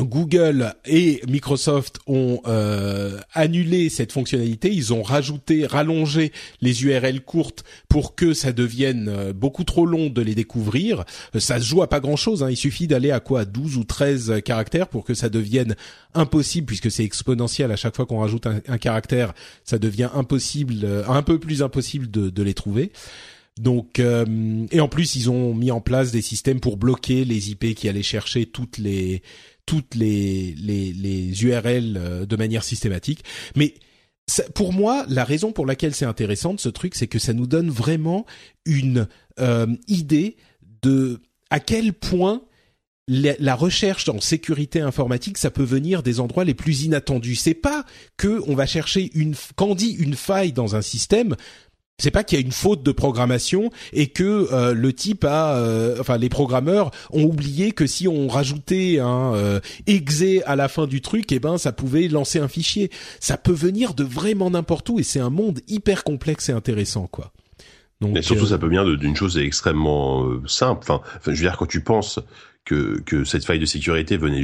Google et Microsoft ont euh, annulé cette fonctionnalité. Ils ont rajouté, rallongé les URL courtes pour que ça devienne euh, beaucoup trop long de les découvrir. Euh, ça se joue à pas grand-chose. Hein. Il suffit d'aller à quoi 12 ou 13 caractères pour que ça devienne impossible, puisque c'est exponentiel à chaque fois qu'on rajoute un, caractère, ça devient impossible, un peu plus impossible de, de les trouver. Donc et en plus ils ont mis en place des systèmes pour bloquer les IP qui allaient chercher toutes les toutes les, les, les URL euh, de manière systématique. Mais pour moi, la raison pour laquelle c'est intéressant de ce truc, c'est que ça nous donne vraiment une euh, idée de à quel point la, recherche en sécurité informatique, ça peut venir des endroits les plus inattendus. C'est pas que on va chercher une quand on dit une faille dans un système, c'est pas qu'il y a une faute de programmation et que euh, le type a, euh, enfin les programmeurs ont oublié que si on rajoutait un euh, exe à la fin du truc, eh ben ça pouvait lancer un fichier. Ça peut venir de vraiment n'importe où et c'est un monde hyper complexe et intéressant quoi. Donc, surtout ça peut venir d'une chose extrêmement simple. Enfin, je veux dire quand tu penses que que cette faille de sécurité venait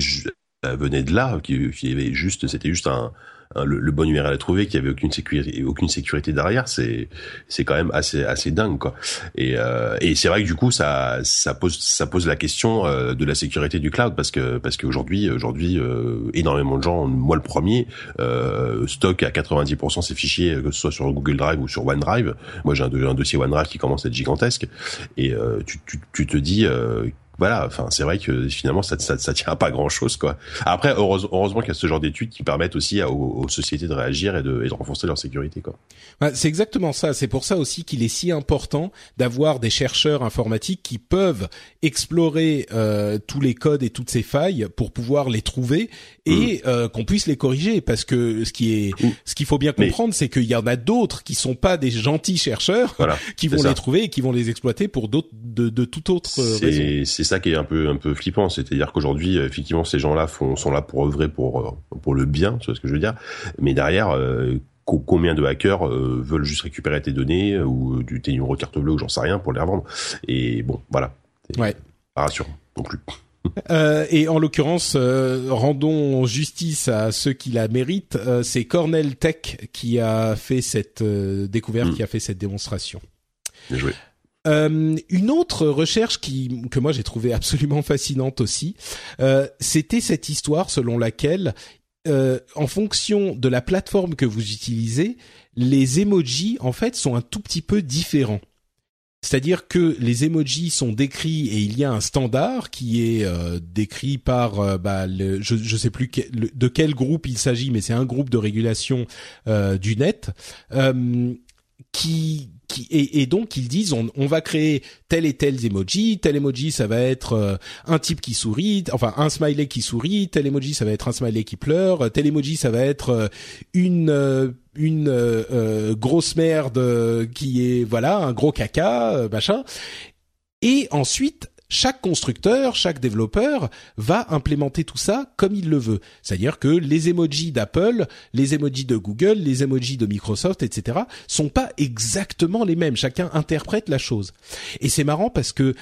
venait de là, qui, qui avait juste, c'était juste un le, bon URL à trouver, qu'il y avait aucune sécurité, aucune sécurité derrière, c'est c'est quand même assez assez dingue quoi. Et euh, et c'est vrai que du coup ça ça pose ça pose la question euh, de la sécurité du cloud parce que parce qu'aujourd'hui aujourd'hui euh, énormément de gens, moi le premier, euh, stockent à 90% ces fichiers que ce soit sur Google Drive ou sur OneDrive. Moi j'ai un, un, dossier OneDrive qui commence à être gigantesque et tu, tu, tu te dis voilà, enfin c'est vrai que finalement ça, ça, ça tient à pas grand chose quoi. Après heureusement qu'il y a ce genre d'études qui permettent aussi aux, sociétés de réagir et de, et de renforcer leur sécurité quoi. c'est exactement ça. C'est pour ça aussi qu'il est si important d'avoir des chercheurs informatiques qui peuvent explorer euh, tous les codes et toutes ces failles pour pouvoir les trouver et mm. euh, qu'on puisse les corriger parce que ce qui est mm. ce qu'il faut bien comprendre c'est qu'il y en a d'autres qui sont pas des gentils chercheurs qui vont les trouver et qui vont les exploiter pour d'autres de, de toute autre raison ça qui est un peu un peu flippant, c'est-à-dire qu'aujourd'hui, effectivement, ces gens-là font sont là pour œuvrer pour euh, pour le bien, tu vois ce que je veux dire. Mais derrière, euh, combien de hackers euh, veulent juste récupérer tes données ou du tes numéros de carte bleue ou j'en sais rien pour les revendre. Et bon, voilà. Ouais. Pas rassurant non plus. et en l'occurrence, rendons justice à ceux qui la méritent. c'est Cornell Tech qui a fait cette découverte, hmm. qui a fait cette démonstration. Bien joué. Euh, une autre recherche qui que moi j'ai trouvé absolument fascinante aussi, euh, c'était cette histoire selon laquelle, euh, en fonction de la plateforme que vous utilisez, les emojis en fait sont un tout petit peu différents. C'est-à-dire que les emojis sont décrits et il y a un standard qui est euh, décrit par euh, bah, le, je ne sais plus de quel groupe il s'agit, mais c'est un groupe de régulation euh, du net qui et, donc ils disent on, va créer tel et tel emoji, tel emoji ça va être euh, un type qui sourit, enfin un smiley qui sourit, tel emoji ça va être un smiley qui pleure, tel emoji ça va être euh, une euh, une grosse merde qui est voilà un gros caca machin. Et ensuite chaque constructeur, chaque développeur va implémenter tout ça comme il le veut. C'est-à-dire que les emojis d'Apple, les emojis de Google, les emojis de Microsoft, etc., sont pas exactement les mêmes. Chacun interprète la chose. Et c'est marrant parce que,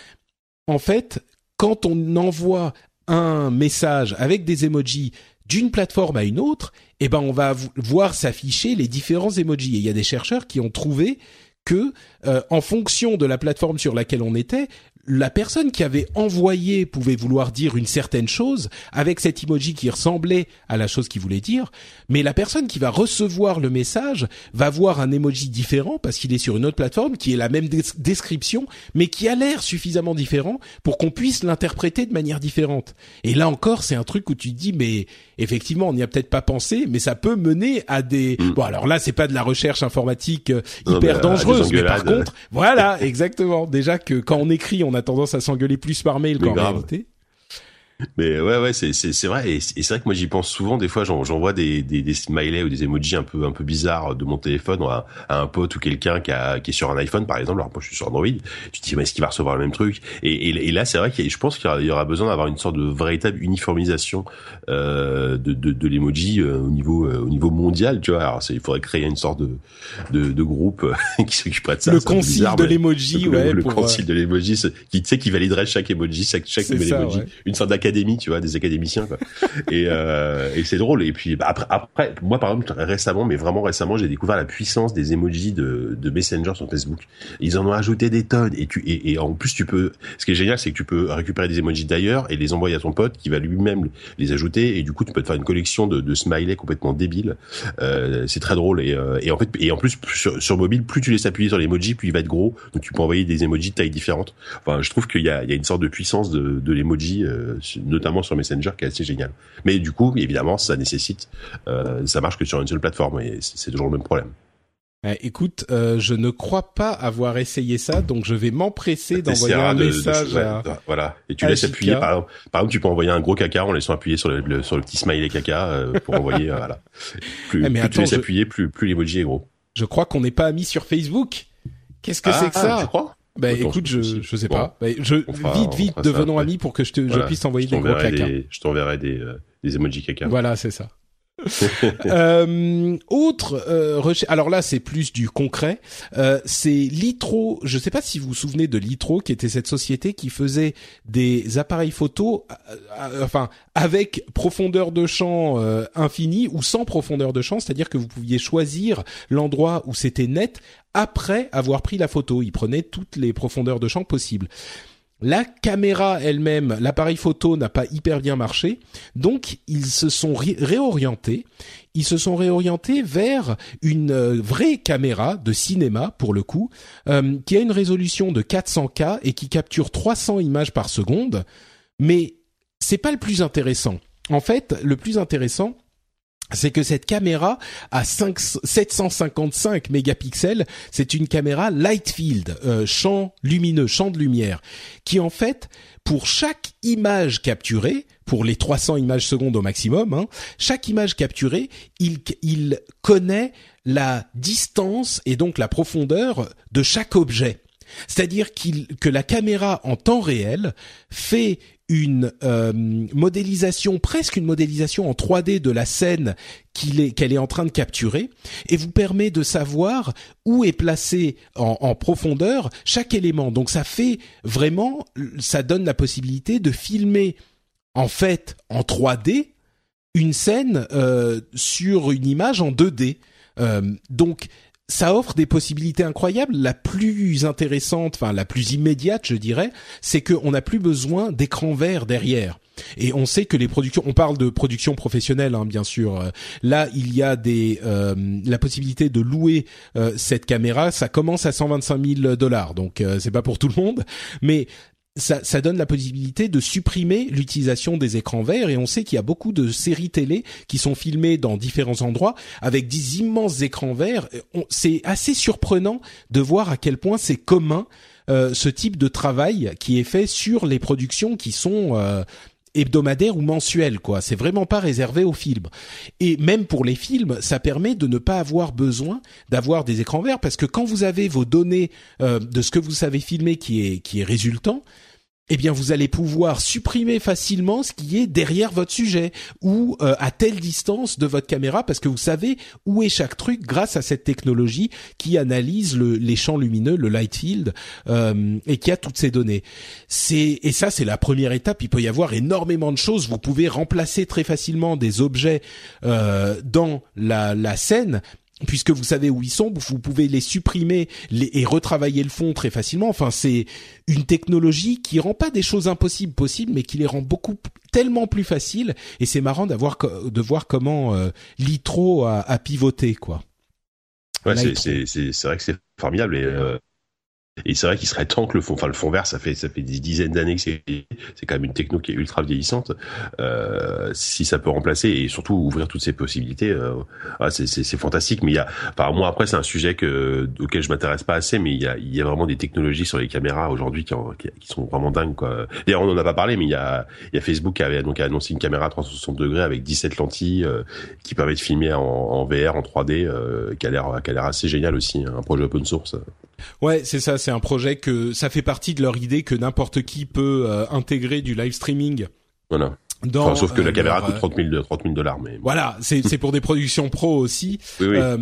en fait, quand on envoie un message avec des emojis d'une plateforme à une autre, eh ben on va voir s'afficher les différents emojis. Et il y a des chercheurs qui ont trouvé que, euh, en fonction de la plateforme sur laquelle on était, la personne qui avait envoyé pouvait vouloir dire une certaine chose avec cet emoji qui ressemblait à la chose qu'il voulait dire, mais la personne qui va recevoir le message va voir un emoji différent parce qu'il est sur une autre plateforme qui est la même description, mais qui a l'air suffisamment différent pour qu'on puisse l'interpréter de manière différente. Et là encore, c'est un truc où tu te dis, mais effectivement, on n'y a peut-être pas pensé, mais ça peut mener à des... Mm. Bon, alors là, c'est pas de la recherche informatique euh, hyper dangereuse, mais par contre, voilà, exactement. Déjà que quand on écrit, on a tendance à s'engueuler plus par mail qu'en réalité. Mais ouais, ouais, c'est c'est c'est vrai et c'est vrai que moi j'y pense souvent. Des fois, j'envoie des, des des smileys ou des emojis un peu un peu bizarres de mon téléphone à, à un pote ou quelqu'un qui a qui est sur un iPhone par exemple. Alors moi je suis sur Android. Tu te dis mais est-ce qu'il va recevoir le même truc? Et, et, et là c'est vrai que je pense qu'il y, aura besoin d'avoir une sorte de véritable uniformisation euh, de de, de l'emoji euh, au niveau euh, au niveau mondial. Tu vois. Alors il faudrait créer une sorte de de, de groupe euh, qui s'occuperait de ça. Le concile de l'emoji, ouais. Le, concile de l'emoji qui tu sais qui validerait chaque emoji, chaque chaque nouvel emoji, une sorte académie, tu vois, des académiciens. Quoi. et euh, et c'est drôle. Et puis bah, après, après, moi par exemple récemment, mais vraiment récemment, j'ai découvert la puissance des emojis de, Messenger sur Facebook. Ils en ont ajouté des tonnes. Et tu et, en plus tu peux. Ce qui est génial, c'est que tu peux récupérer des emojis d'ailleurs et les envoyer à ton pote qui va lui-même les ajouter. Et du coup, tu peux te faire une collection de, de smileys complètement débiles. Euh, c'est très drôle. Et, euh, et en fait, et en plus sur, sur mobile, plus tu laisses appuyer sur l'emoji, plus il va être gros. Donc tu peux envoyer des emojis de taille différente. Enfin, je trouve qu'il y a, il y a une sorte de puissance de, de l'emoji, euh, notamment sur Messenger qui est assez génial. Mais du coup, évidemment, ça nécessite, euh, ça marche que sur une seule plateforme et c'est toujours le même problème. Eh, écoute, euh, je ne crois pas avoir essayé ça, donc je vais m'empresser d'envoyer un message. à, voilà, et tu laisses appuyer. Par exemple, par exemple, tu peux envoyer un gros caca en laissant appuyer sur le, sur le petit smiley caca euh, pour envoyer. voilà. Plus, eh, mais tu laisses appuyer, plus, plus l'emoji est gros. Je crois qu'on n'est pas amis sur Facebook. Qu'est-ce que c'est que ah, ça? Tu crois? Bah écoute, je, je sais pas. Bah, je, vite, vite, devenons amis pour que je, te, je puisse t'envoyer des gros caca. je t'enverrai des, euh, des emojis caca. Voilà, c'est ça. euh, autre euh. Alors là, c'est plus du concret. Euh, c'est Litro. Je ne sais pas si vous vous souvenez de Litro, qui était cette société qui faisait des appareils photo, euh, euh, enfin avec profondeur de champ euh, infinie ou sans profondeur de champ, c'est-à-dire que vous pouviez choisir l'endroit où c'était net après avoir pris la photo. Il prenait toutes les profondeurs de champ possibles. La caméra elle-même, l'appareil photo n'a pas hyper bien marché, donc ils se sont réorientés. Ils se sont réorientés vers une euh, vraie caméra de cinéma pour le coup, euh, qui a une résolution de 400K et qui capture 300 images par seconde. Mais c'est pas le plus intéressant. En fait, le plus intéressant, c'est que cette caméra à 5, 755 mégapixels, c'est une caméra light field, euh, champ lumineux, champ de lumière, qui en fait, pour chaque image capturée, pour les 300 images secondes au maximum, hein, chaque image capturée, il, il connaît la distance et donc la profondeur de chaque objet. C'est-à-dire que la caméra en temps réel fait une euh, modélisation, presque une modélisation en 3D de la scène qu'elle est en train de capturer, et vous permet de savoir où est placé en, en, profondeur chaque élément. Donc ça fait vraiment, ça donne la possibilité de filmer en fait en 3D une scène euh, sur une image en 2D. Euh, donc ça offre des possibilités incroyables. La plus intéressante, enfin la plus immédiate, je dirais, c'est qu'on n'a plus besoin d'écran vert derrière. Et on sait que les productions, on parle de production professionnelle, hein, bien sûr. Là, il y a des euh, la possibilité de louer euh, cette caméra. Ça commence à 125 000 dollars, donc euh, c'est pas pour tout le monde, mais ça, ça, donne la possibilité de supprimer l'utilisation des écrans verts et on sait qu'il y a beaucoup de séries télé qui sont filmées dans différents endroits avec des immenses écrans verts. C'est assez surprenant de voir à quel point c'est commun euh, ce type de travail qui est fait sur les productions qui sont euh, hebdomadaires ou mensuelles quoi. C'est vraiment pas réservé aux films. Et même pour les films, ça permet de ne pas avoir besoin d'avoir des écrans verts parce que quand vous avez vos données euh, de ce que vous savez filmer qui est qui est résultant, eh bien vous allez pouvoir supprimer facilement ce qui est derrière votre sujet ou euh, à telle distance de votre caméra parce que vous savez où est chaque truc grâce à cette technologie qui analyse le, les champs lumineux, le light field euh, et qui a toutes ces données. C'est et ça c'est la première étape. Il peut y avoir énormément de choses. Vous pouvez remplacer très facilement des objets euh, dans la, la scène puisque vous savez où ils sont, vous pouvez les supprimer et retravailler le fond très facilement. Enfin, c'est une technologie qui rend pas des choses impossibles possibles, mais qui les rend beaucoup tellement plus faciles. Et c'est marrant d'avoir de voir comment euh, Litro a, a, pivoté, quoi. Ouais, c'est c'est vrai que c'est formidable et euh, et c'est vrai qu'il serait temps que le fond, enfin le fond vert, ça fait ça fait des dizaines d'années que c'est c'est quand même une techno qui est ultra vieillissante. Euh, si ça peut remplacer et surtout ouvrir toutes ces possibilités, euh, c'est c'est fantastique. Mais il y a, par moi après c'est un sujet que auquel je m'intéresse pas assez, mais il y a il y a vraiment des technologies sur les caméras aujourd'hui qui, qui, sont vraiment dingues quoi. D'ailleurs on en a pas parlé, mais il y a il y a Facebook qui avait donc annoncé une caméra 360 degrés avec 17 lentilles euh, qui permet de filmer en, en VR en 3D, euh, qui a l'air qui a l'air assez génial aussi, hein, un projet open source. Ouais, c'est ça, c'est un projet que ça fait partie de leur idée que n'importe qui peut euh, intégrer du live streaming. Voilà. Dans, enfin, sauf que la euh, caméra coûte 30 000, 30 000 dollars, mais voilà, c'est pour des productions pro aussi. Oui, oui. Euh,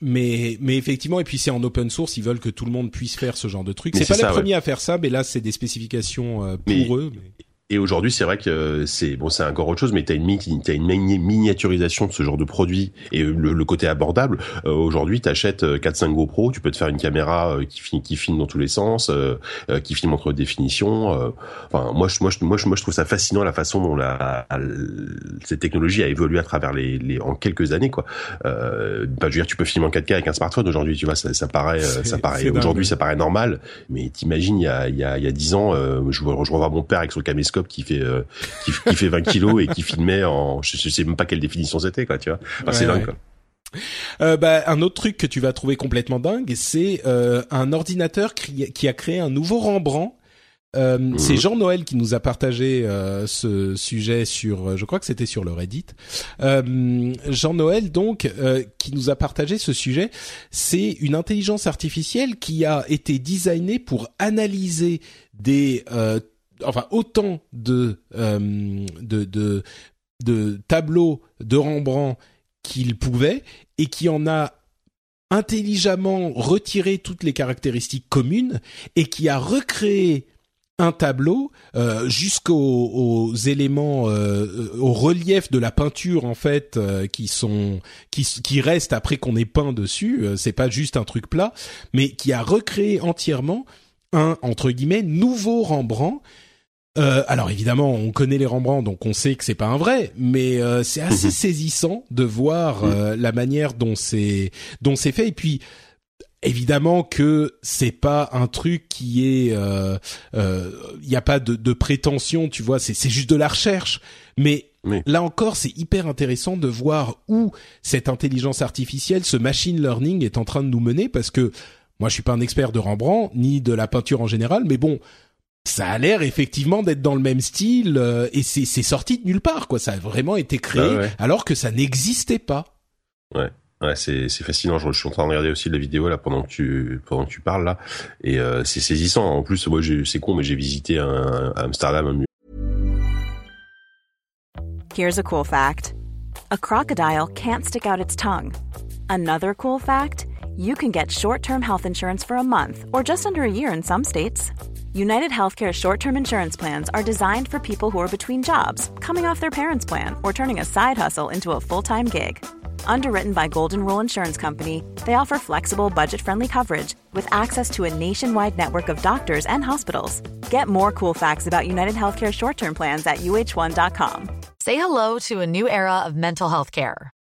mais mais effectivement, et puis c'est en open source, ils veulent que tout le monde puisse faire ce genre de truc. C'est pas les premiers ouais. à faire ça, mais là c'est des spécifications euh, pour mais, eux. Mais... Et aujourd'hui, c'est vrai que c'est bon, c'est encore autre chose, mais t'as une, as une miniaturisation de ce genre de produit et le, le côté abordable. Euh, aujourd'hui, t'achètes 4-5 euh, GoPro, tu peux te faire une caméra euh, qui, filme, qui filme dans tous les sens, euh, euh qui filme entre définitions. Enfin, moi, je, moi, je, moi, je, moi, je trouve ça fascinant la façon dont la, la cette technologie a évolué à travers les, les en quelques années, quoi. Euh, bah, je veux dire, tu peux filmer en 4K avec un smartphone aujourd'hui, tu vois, ça, ça paraît, ça paraît aujourd'hui, ça paraît normal, mais t'imagines il y a il y a il y a 10 ans, je, je revois mon père avec son caméscope qui fait euh, qui, qui, fait 20 kilos et qui filmait en je, je sais même pas quelle définition c'était quoi tu vois enfin, ouais, c'est dingue quoi. Euh, bah, un autre truc que tu vas trouver complètement dingue, c'est euh, un ordinateur qui, qui, a créé un nouveau Rembrandt. Euh, mmh. C'est Jean Noël qui nous a partagé ce sujet sur, je crois que c'était sur le Reddit. Jean Noël donc qui nous a partagé ce sujet, c'est une intelligence artificielle qui a été designée pour analyser des enfin autant de, euh, de, de, de tableaux de Rembrandt qu'il pouvait et qui en a intelligemment retiré toutes les caractéristiques communes et qui a recréé un tableau euh, jusqu'aux éléments euh, au relief de la peinture en fait euh, qui sont qui qui restent après qu'on ait peint dessus c'est pas juste un truc plat mais qui a recréé entièrement un entre guillemets nouveau Rembrandt alors évidemment, on connaît les Rembrandt, donc on sait que c'est pas un vrai, mais c'est assez mhm. saisissant de voir la manière dont c'est dont c'est fait. Et puis évidemment que c'est pas un truc qui est, il euh, euh, y a pas de, de prétention, tu vois, c'est c'est juste de la recherche. Mais là encore, c'est hyper intéressant de voir où cette intelligence artificielle, ce machine learning est en train de nous mener, parce que moi, je suis pas un expert de Rembrandt ni de la peinture en général, mais bon. Ça a l'air effectivement d'être dans le même style euh, et c'est sorti de nulle part quoi. Ça a vraiment été créé bah alors que ça n'existait pas. Ouais. Ouais, c'est c'est fascinant. Je, suis en train de regarder aussi la vidéo là pendant que tu pendant que tu parles là, et euh, c'est saisissant. En plus, moi, c'est con, mais j'ai visité un, un Amsterdam. Un... Here's a cool fact: a crocodile can't stick out its tongue. Another cool fact: you can get short-term health insurance for a month or just under a year in some states. United Healthcare short-term insurance plans are designed for people who are between jobs, coming off their parents' plan, or turning a side hustle into a full-time gig. Underwritten by Golden Rule Insurance Company, they offer flexible, budget-friendly coverage with access to a nationwide network of doctors and hospitals. Get more cool facts about United Healthcare short-term plans at uh1.com. Say hello to a new era of mental health care.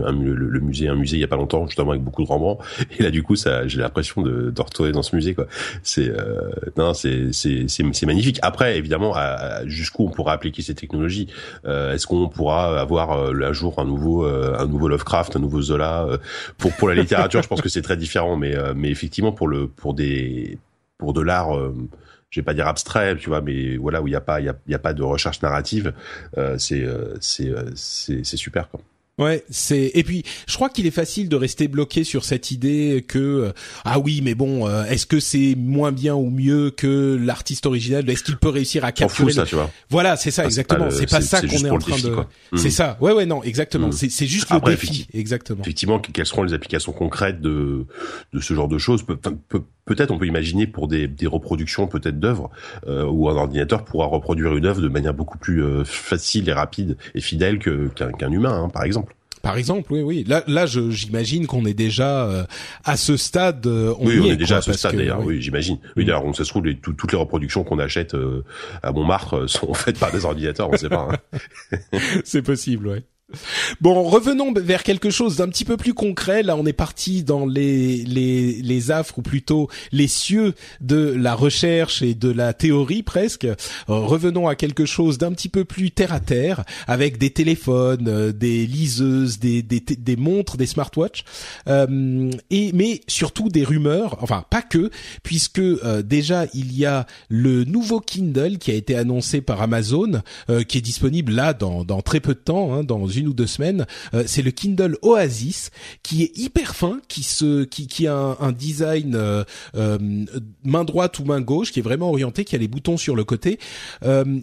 Le, le, musée, un musée il y a pas longtemps, justement avec beaucoup de Rembrandt. Et là, du coup, ça, j'ai l'impression de, de retourner dans ce musée, quoi. C'est, euh, non, c'est, c'est, c'est, magnifique. Après, évidemment, jusqu'où on pourra appliquer ces technologies? Euh, Est-ce qu'on pourra avoir euh, un jour un nouveau, un nouveau Lovecraft, un nouveau Zola? Pour pour la littérature, je pense que c'est très différent, mais mais effectivement pour le pour des pour de l'art. je vais pas dire abstrait, tu vois, mais voilà où il y a pas il y y a, pas de recherche narrative, c'est c'est c'est c'est super quoi. Ouais, c'est et puis je crois qu'il est facile de rester bloqué sur cette idée que euh, ah oui mais bon euh, est-ce que c'est moins bien ou mieux que l'artiste original? Est-ce qu'il peut réussir à capturer ça, tu vois. Voilà, c'est ça exactement, c'est pas, ça qu'on est en train de C'est hmm. ça. Ouais ouais non, exactement, hmm. c'est c'est juste le défi exactement. Effectivement, quelles seront les applications concrètes de de ce genre de choses? Peut-être on peut imaginer pour des, des reproductions peut-être d'œuvres euh, où un ordinateur pourra reproduire une œuvre de manière beaucoup plus facile et rapide et fidèle que qu'un humain hein, par exemple. Par exemple, oui, oui. Là, là, j'imagine qu'on est déjà euh, à ce stade. Euh, on oui, on est, déjà à ce stade d'ailleurs. Oui, j'imagine. Oui, d'ailleurs, on se trouve les, toutes les reproductions qu'on achète euh, à Montmartre sont faites par des ordinateurs. On ne sait pas. Hein. C'est possible, ouais. Bon, revenons vers quelque chose d'un petit peu plus concret. Là, on est parti dans les les les affres ou plutôt les cieux de la recherche et de la théorie presque. Euh, revenons à quelque chose d'un petit peu plus terre à terre, avec des téléphones, euh, des liseuses, des des, des montres, des smartwatches, euh, et mais surtout des rumeurs. Enfin, pas que, puisque euh, déjà il y a le nouveau Kindle qui a été annoncé par Amazon, qui est disponible là dans dans très peu de temps, hein, dans une ou deux semaines. Euh, c'est le Kindle Oasis qui est hyper fin, qui se, qui, qui a un, design euh, euh, main droite ou main gauche, qui est vraiment orienté, qui a les boutons sur le côté,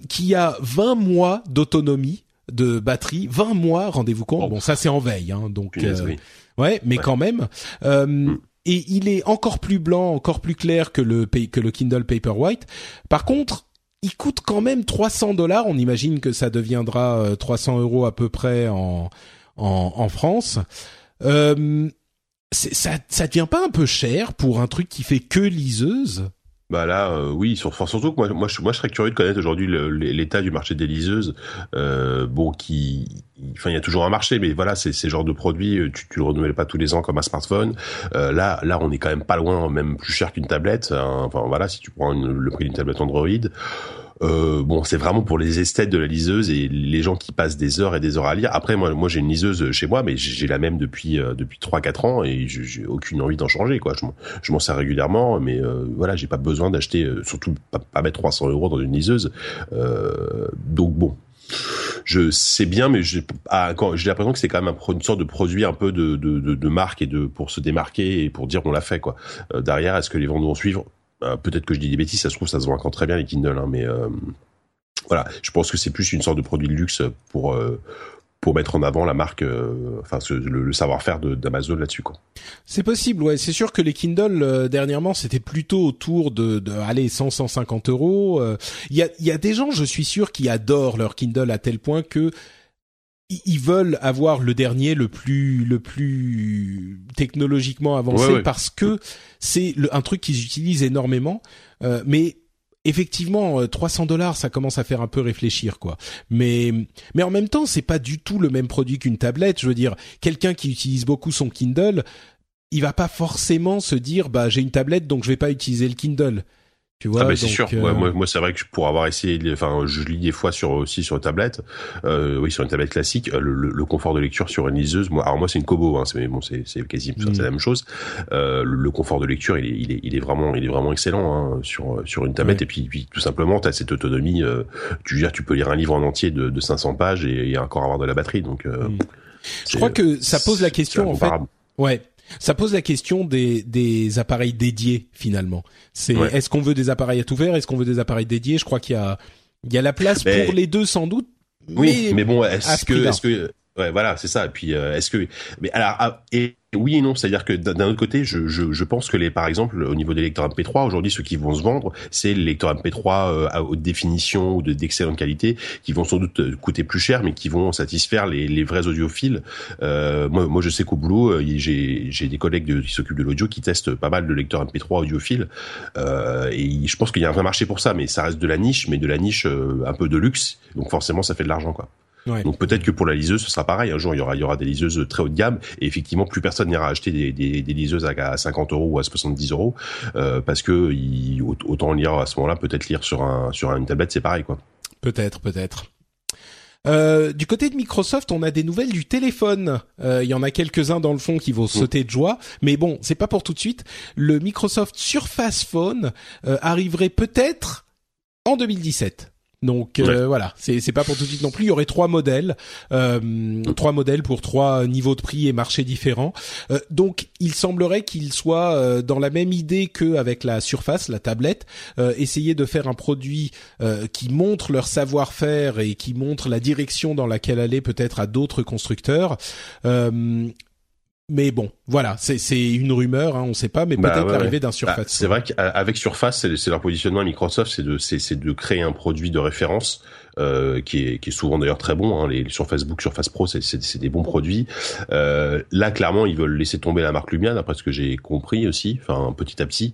qui a 20 mois d'autonomie de batterie, 20 mois, rendez-vous compte. Oh. Bon, ça c'est en veille, hein, donc ouais, mais quand même. Mm. Et il est encore plus blanc, encore plus clair que le que le Kindle Paperwhite. Par contre, il coûte quand même 300 dollars. On imagine que ça deviendra 300 euh, euros à peu près en en, France. Euh, ça ça devient pas un peu cher pour un truc qui fait que liseuse? Bah là, euh, oui, surtout que moi, moi, je, moi, je serais curieux de connaître aujourd'hui l'état du marché des liseuses. Euh, bon, qui, enfin, il y a toujours un marché, mais voilà, c'est ces genres de produits, euh, tu, tu le renouvelles pas tous les ans comme un smartphone. Là, là, on est quand même pas loin, même plus cher qu'une tablette. Hein. Enfin, voilà, si tu prends le prix d'une tablette Android. Euh, bon, c'est vraiment pour les esthètes de la liseuse et les gens qui passent des heures et des heures à lire. Après, moi, moi, j'ai une liseuse chez moi, mais j'ai la même depuis euh, depuis trois quatre ans et j'ai aucune envie d'en changer. Quoi, je m'en sers régulièrement, mais euh, voilà, j'ai pas besoin d'acheter, euh, surtout pas, pas, mettre 300 euros dans une liseuse. donc bon, je sais bien, mais j'ai l'impression que c'est quand même un, une sorte de produit un peu de, de, de, marque et de pour se démarquer et pour dire on l'a fait quoi. derrière, est-ce que les ventes vont suivre? Euh, peut-être que je dis des bêtises, ça se trouve, ça se vend encore très bien les Kindle, hein, mais euh, voilà, je pense que c'est plus une sorte de produit de luxe pour euh, pour mettre en avant la marque, enfin le, savoir-faire d'Amazon là-dessus. C'est possible, ouais. C'est sûr que les Kindle dernièrement c'était plutôt autour de, de allez 100 150 euros. Il y a y a des gens, je suis sûr, qui adorent leur Kindle à tel point que ils veulent avoir le dernier le plus le plus technologiquement avancé parce que c'est un truc qu'ils utilisent énormément. Euh, mais effectivement 300 euh, dollars ça commence à faire un peu réfléchir quoi. Mais mais en même temps c'est pas du tout le même produit qu'une tablette. Je veux dire quelqu'un qui utilise beaucoup son Kindle il va pas forcément se dire bah j'ai une tablette donc je vais pas utiliser le Kindle tu vois, ah ben c'est sûr. Euh, moi, moi c'est vrai que pour avoir essayé, enfin, je lis des fois sur aussi sur une tablette, euh, oui, sur une tablette classique, le, le, confort de lecture sur une liseuse. Moi, alors moi, c'est une Kobo, hein, c'est bon, c'est quasi c'est la mm. même chose. Euh, le, confort de lecture, il est, il est, il est vraiment, il est vraiment excellent hein, sur sur une tablette. Et puis, puis tout simplement, tu as cette autonomie. Euh, tu tu peux lire un livre en entier de, de 500 pages et, et encore avoir de la batterie. Donc, euh, mm. je crois que ça pose la question en fait. Ouais, ça pose la question des, des appareils dédiés finalement. C'est est-ce qu'on veut des appareils à tout faire, est-ce qu'on veut des appareils dédiés? Je crois qu'il y a il y a la place pour les deux sans doute. Oui, mais, bon, est-ce que est-ce que ouais voilà c'est ça. Et puis euh, est-ce que mais alors ah, et oui et non, c'est-à-dire que d'un autre côté, je, je, je, pense que les, par exemple, au niveau des lecteurs MP3, aujourd'hui, ceux qui vont se vendre, c'est les lecteurs MP3 euh, à haute définition ou d'excellente qualité, qui vont sans doute euh, coûter plus cher, mais qui vont satisfaire les, les vrais audiophiles. Euh, moi, moi, je sais qu'au boulot, euh, j'ai des collègues de, qui s'occupent de l'audio qui testent pas mal de lecteurs MP3 audiophiles, et je pense qu'il y a un vrai marché pour ça, mais ça reste de la niche, mais de la niche un peu de luxe, donc forcément, ça fait de l'argent, quoi. Donc peut-être que pour la liseuse, ce sera pareil. Un jour, il y aura, il y aura des liseuses très haut de gamme, et effectivement, plus personne n'ira acheter des, des, des, liseuses à 50 euros ou à 70 euros, euh, parce que il, autant lire à ce moment-là, peut-être lire sur un sur une tablette, c'est pareil, quoi. Peut-être, peut-être. Euh, du côté de Microsoft, on a des nouvelles du téléphone. Euh, il y en a quelques-uns dans le fond qui vont sauter de joie, mais bon, c'est pas pour tout de suite. Le Microsoft Surface Phone euh, arriverait peut-être en 2017. Donc euh, voilà, c'est c'est pas pour tout de suite non plus. Il y aurait trois modèles, euh, trois modèles pour trois niveaux de prix et marchés différents. Euh, donc il semblerait qu'ils soient euh, dans la même idée que avec la Surface, la tablette, essayer de faire un produit qui montre leur savoir-faire et qui montre la direction dans laquelle aller peut-être à d'autres constructeurs. Mais bon, voilà, c'est une rumeur, hein, on ne sait pas, mais bah peut-être l'arrivée d'un Surface. Bah, c'est vrai qu'avec Surface, c'est leur positionnement à Microsoft, c'est de, c'est de créer un produit de référence euh, qui, est, qui est souvent d'ailleurs très bon. Hein. Les, sur Facebook, sur Face Pro, c'est des bons produits. Euh, là, clairement, ils veulent laisser tomber la marque Lumia, d'après ce que j'ai compris aussi, enfin petit à petit,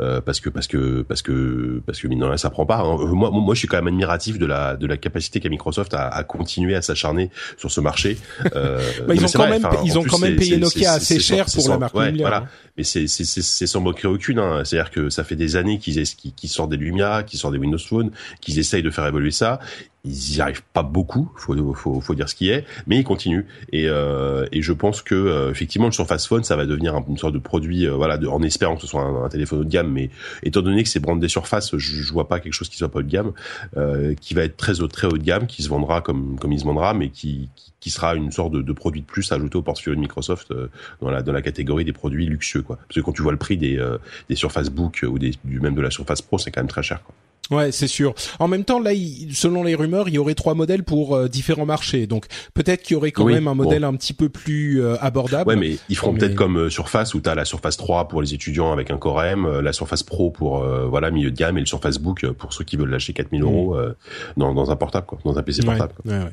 euh, parce que parce que parce que parce que mine de rien, ça prend pas. Hein. Moi, moi, je suis quand même admiratif de la de la capacité qu'a Microsoft à, à, continuer à s'acharner sur ce marché. Euh, bah, ils, ont quand même, ils ont quand même payé Nokia assez cher pour la marque Lumia. Voilà. Hein. Mais c'est c'est sans moquerie aucune. Hein. C'est-à-dire que ça fait des années qu'ils qu sortent des Lumia, qu'ils sortent des Windows Phone, qu'ils essayent de faire évoluer ça ils y arrivent pas beaucoup, faut, faut, dire ce qui est, mais ils continuent. Et, euh, je pense que euh, effectivement le Surface Phone, ça va devenir une sorte de produit, euh, voilà, en espérant que ce soit un, téléphone haut de gamme, mais étant donné que c'est brandé Surface, je, je vois pas quelque chose qui soit pas haut de gamme, qui va être très haut, très haut de gamme, qui se vendra comme comme il se vendra, mais qui, sera une sorte de, produit de plus ajouté au portfolio de Microsoft dans la catégorie des produits luxueux, quoi. Parce que quand tu vois le prix des Surface Book ou du même de la Surface Pro, c'est quand même très cher, quoi. Ouais, c'est sûr. En même temps, là, selon les rumeurs, il y aurait trois modèles pour euh, différents marchés. Donc peut-être qu'il y aurait quand même un modèle un petit peu plus euh, abordable. Ouais, mais ils feront peut-être comme euh, Surface où tu as la Surface 3 pour les étudiants avec un Core M, la Surface Pro pour voilà milieu de gamme et le Surface Book pour ceux qui veulent lâcher 4000 euros mm. dans, dans un portable, quoi, dans un PC portable. Ouais, ouais,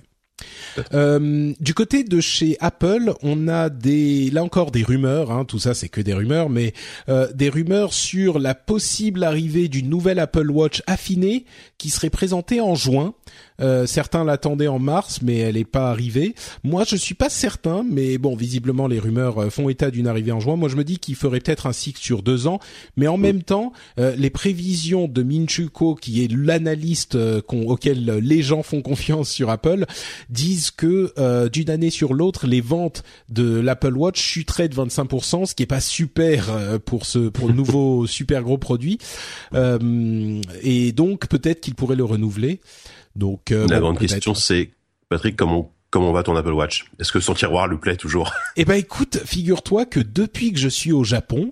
Euh, du côté de chez Apple, on a des, là encore des rumeurs. Hein, tout ça, c'est que des rumeurs, mais euh, des rumeurs sur la possible arrivée d'une nouvelle Apple Watch affinée qui serait présentée en juin. Euh, certains l'attendaient en mars, mais elle n'est pas arrivée. Moi, je suis pas certain, mais bon, visiblement les rumeurs euh, font état d'une arrivée en juin. Moi, je me dis qu'il ferait peut-être un cycle sur deux ans, mais en même temps, euh, les prévisions de Minchuko, qui est l'analyste auquel les gens font confiance sur Apple, disent que d'une année sur l'autre, les ventes de l'Apple Watch chuteraient de 25%, ce qui est pas super pour ce pour le nouveau super gros produit. et donc peut-être qu'il pourrait le renouveler. Donc euh, la grande question c'est Patrick comment comment va ton Apple Watch? Est-ce que son tiroir lui plaît toujours? Eh ben écoute, figure-toi que depuis que je suis au Japon,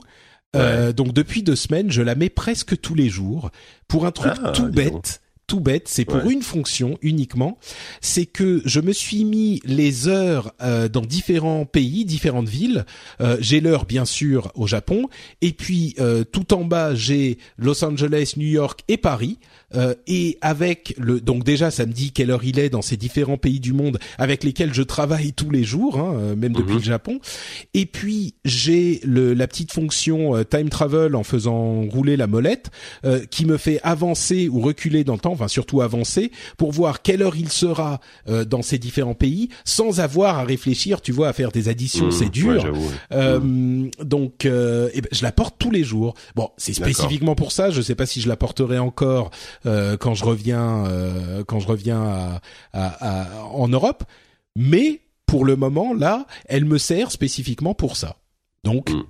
euh, donc depuis deux semaines, je la mets presque tous les jours pour un truc ah, tout bête tout bête, c'est pour une fonction uniquement, c'est que je me suis mis les heures euh, dans différents pays, différentes villes. Euh, j'ai l'heure bien sûr au Japon, et puis euh, tout en bas j'ai Los Angeles, New York et Paris. et avec le donc déjà ça me dit quelle heure il est dans ces différents pays du monde avec lesquels je travaille tous les jours, hein, même depuis mhm. le Japon. Et puis j'ai le la petite fonction time travel en faisant rouler la molette qui me fait avancer ou reculer dans le temps enfin surtout avancer, pour voir quelle heure il sera euh, dans ces différents pays, sans avoir à réfléchir, tu vois, à faire des additions, mmh, c'est dur. Euh, mmh. Donc, euh, eh ben, je la porte tous les jours. Bon, c'est spécifiquement pour ça. Je sais pas si je la porterai encore quand je reviens, quand je reviens à, en Europe, mais pour le moment là, elle me sert spécifiquement pour ça. Donc, mmh.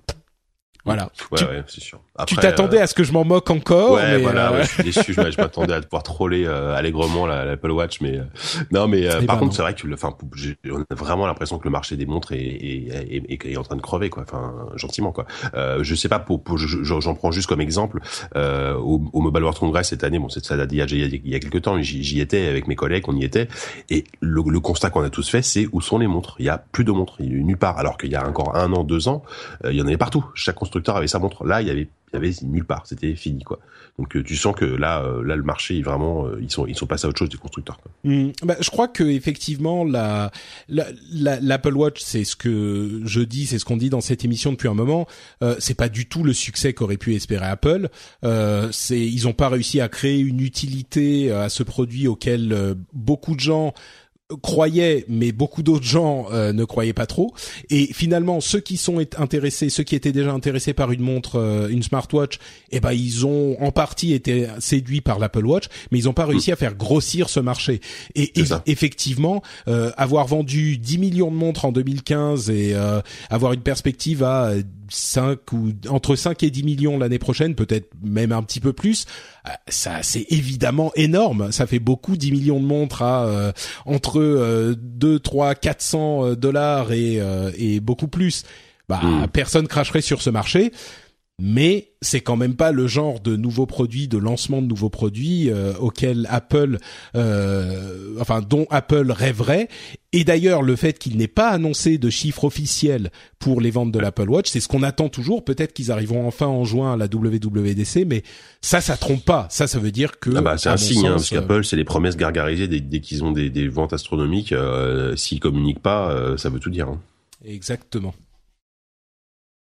Voilà. Ouais, ouais, c'est sûr. Après, tu t'attendais euh, à ce que je m'en moque encore. Ouais, mais voilà. Euh, je suis déçu. je m'attendais à pouvoir troller euh, allègrement l'Apple Watch, mais non, mais par contre, c'est vrai que, enfin, on a vraiment l'impression que le marché des montres est, est, est, est, en train de crever, quoi. Enfin, gentiment, quoi. Euh, je sais pas. Pour, pour j'en prends juste comme exemple au, au, Mobile World Congress cette année. Bon, ça date il y a, il y a quelques temps. J'y étais avec mes collègues, on y était, et le, le constat qu'on a tous fait, c'est où sont les montres? Il y a plus de montres, il y a nulle part. Alors qu'il y a encore un an, deux ans, il y en avait partout. Chaque constructeur avait sa montre. Là, il y avait il avait nulle part, c'était fini quoi. Donc euh, tu sens que là, euh, là le marché vraiment, euh, ils sont ils sont passés à autre chose des constructeurs. Quoi. Mmh. Bah, je crois que effectivement la l'Apple Watch, c'est ce que je dis, c'est ce qu'on dit dans cette émission depuis un moment. c'est pas du tout le succès qu'aurait pu espérer Apple. c'est ils ont pas réussi à créer une utilité à ce produit auquel beaucoup de gens croyaient, mais beaucoup d'autres gens euh, ne croyaient pas trop. Et finalement, ceux qui sont intéressés, ceux qui étaient déjà intéressés par une montre, euh, une smartwatch, eh ben ils ont en partie été séduits par l'Apple Watch, mais ils n'ont pas réussi à faire grossir ce marché. Et, effectivement, euh, avoir vendu 10 millions de montres en 2015 et avoir une perspective à 5 ou entre 5 et 10 millions l'année prochaine, peut-être même un petit peu plus. Euh, ça, c'est évidemment énorme. Ça fait beaucoup, 10 millions de montres à euh, entre euh, 2, 3, 400 dollars et, euh, et beaucoup plus. Bah, hmm. personne cracherait sur ce marché mais c'est quand même pas le genre de nouveaux produits, de lancement de nouveaux produits euh, auquel Apple, euh, enfin dont Apple rêverait. Et d'ailleurs, le fait qu'il n'ait pas annoncé de chiffres officiels pour les ventes de l'Apple Watch, c'est ce qu'on attend toujours. Peut-être qu'ils arriveront enfin en juin à la WWDC, mais ça, ça trompe pas. Ça, ça veut dire que ah bah, c'est un signe, hein, parce qu'Apple, c'est les promesses gargarisées dès, qu'ils ont des, des, ventes astronomiques. Euh, S'ils communiquent pas, euh, ça veut tout dire. Hein. Exactement.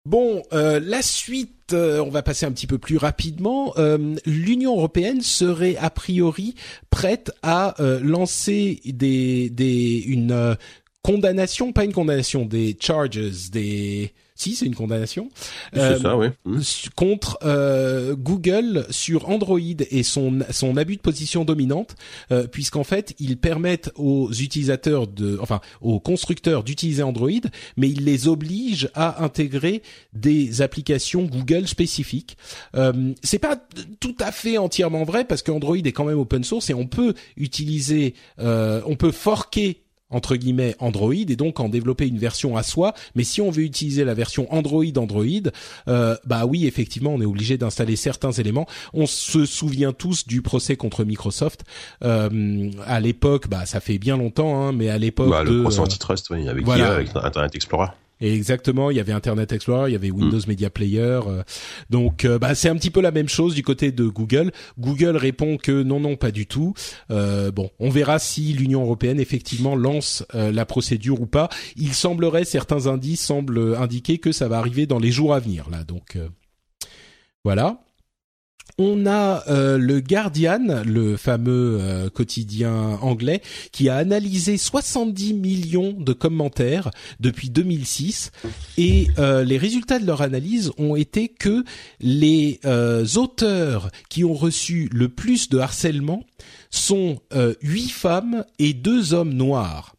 Bon, euh, la suite, euh, on va passer un petit peu plus rapidement. Euh, L'Union européenne serait a priori prête à lancer des, des une condamnation, pas une condamnation, des charges, des si c'est une condamnation euh, ça, oui. Mmh. contre euh, Google sur Android et son son abus de position dominante euh, puisqu'en fait ils permettent aux utilisateurs de enfin aux constructeurs d'utiliser Android mais ils les obligent à intégrer des applications Google spécifiques euh, c'est pas tout à fait entièrement vrai parce qu'Android est quand même open source et on peut utiliser euh, on peut forquer entre guillemets Android et donc en développer une version à soi. Mais si on veut utiliser la version Android Android, euh, bah oui effectivement on est obligé d'installer certains éléments. On se souvient tous du procès contre Microsoft euh, à l'époque, bah ça fait bien longtemps, hein, mais à l'époque bah, le procès antitrust, oui, avec, avec Internet Explorer. Exactement, il y avait Internet Explorer, il y avait Windows Media Player. euh, donc euh, bah, c'est un petit peu la même chose du côté de Google. Google répond que non non pas du tout. Euh, bon, on verra si l'Union européenne effectivement lance euh, la procédure ou pas. Il semblerait certains indices semblent indiquer que ça va arriver dans les jours à venir là. Donc euh, voilà. On a euh, le Guardian, le fameux euh, quotidien anglais, qui a analysé 70 millions de commentaires depuis 2006 et euh, les résultats de leur analyse ont été que les auteurs qui ont reçu le plus de harcèlement sont huit femmes et deux hommes noirs.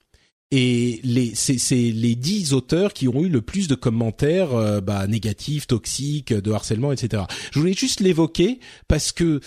Et les, c'est, les dix auteurs qui ont eu le plus de commentaires euh, bah, négatifs, toxiques, de harcèlement, etc. Je voulais juste l'évoquer parce que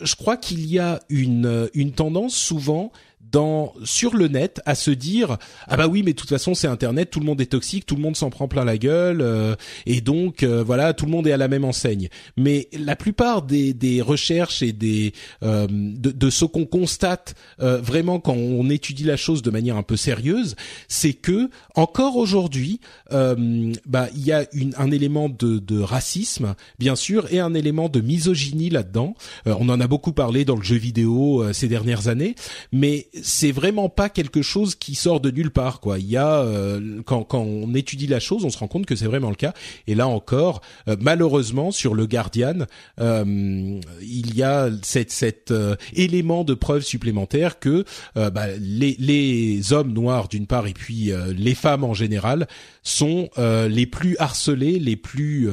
je crois qu'il y a une, une tendance souvent dans sur le net à se dire ah bah oui mais de toute façon c'est internet tout le monde est toxique tout le monde s'en prend plein la gueule euh, et donc euh, voilà tout le monde est à la même enseigne. Mais la plupart des, des recherches et des euh, de, de ce qu'on constate euh, vraiment quand on étudie la chose de manière un peu sérieuse c'est que encore aujourd'hui euh, bah il y a une, un élément de, de racisme bien sûr et un élément de misogynie là-dedans. Euh, on en a beaucoup parlé dans le jeu vidéo ces dernières années mais c'est vraiment pas quelque chose qui sort de nulle part quoi. Il y a euh, quand quand on étudie la chose, on se rend compte que c'est vraiment le cas. Et là encore, euh, malheureusement sur le Guardian, euh, il y a cet euh, élément de preuve supplémentaire que euh, bah, les les hommes noirs d'une part et puis euh, les femmes en général sont les plus harcelés, les plus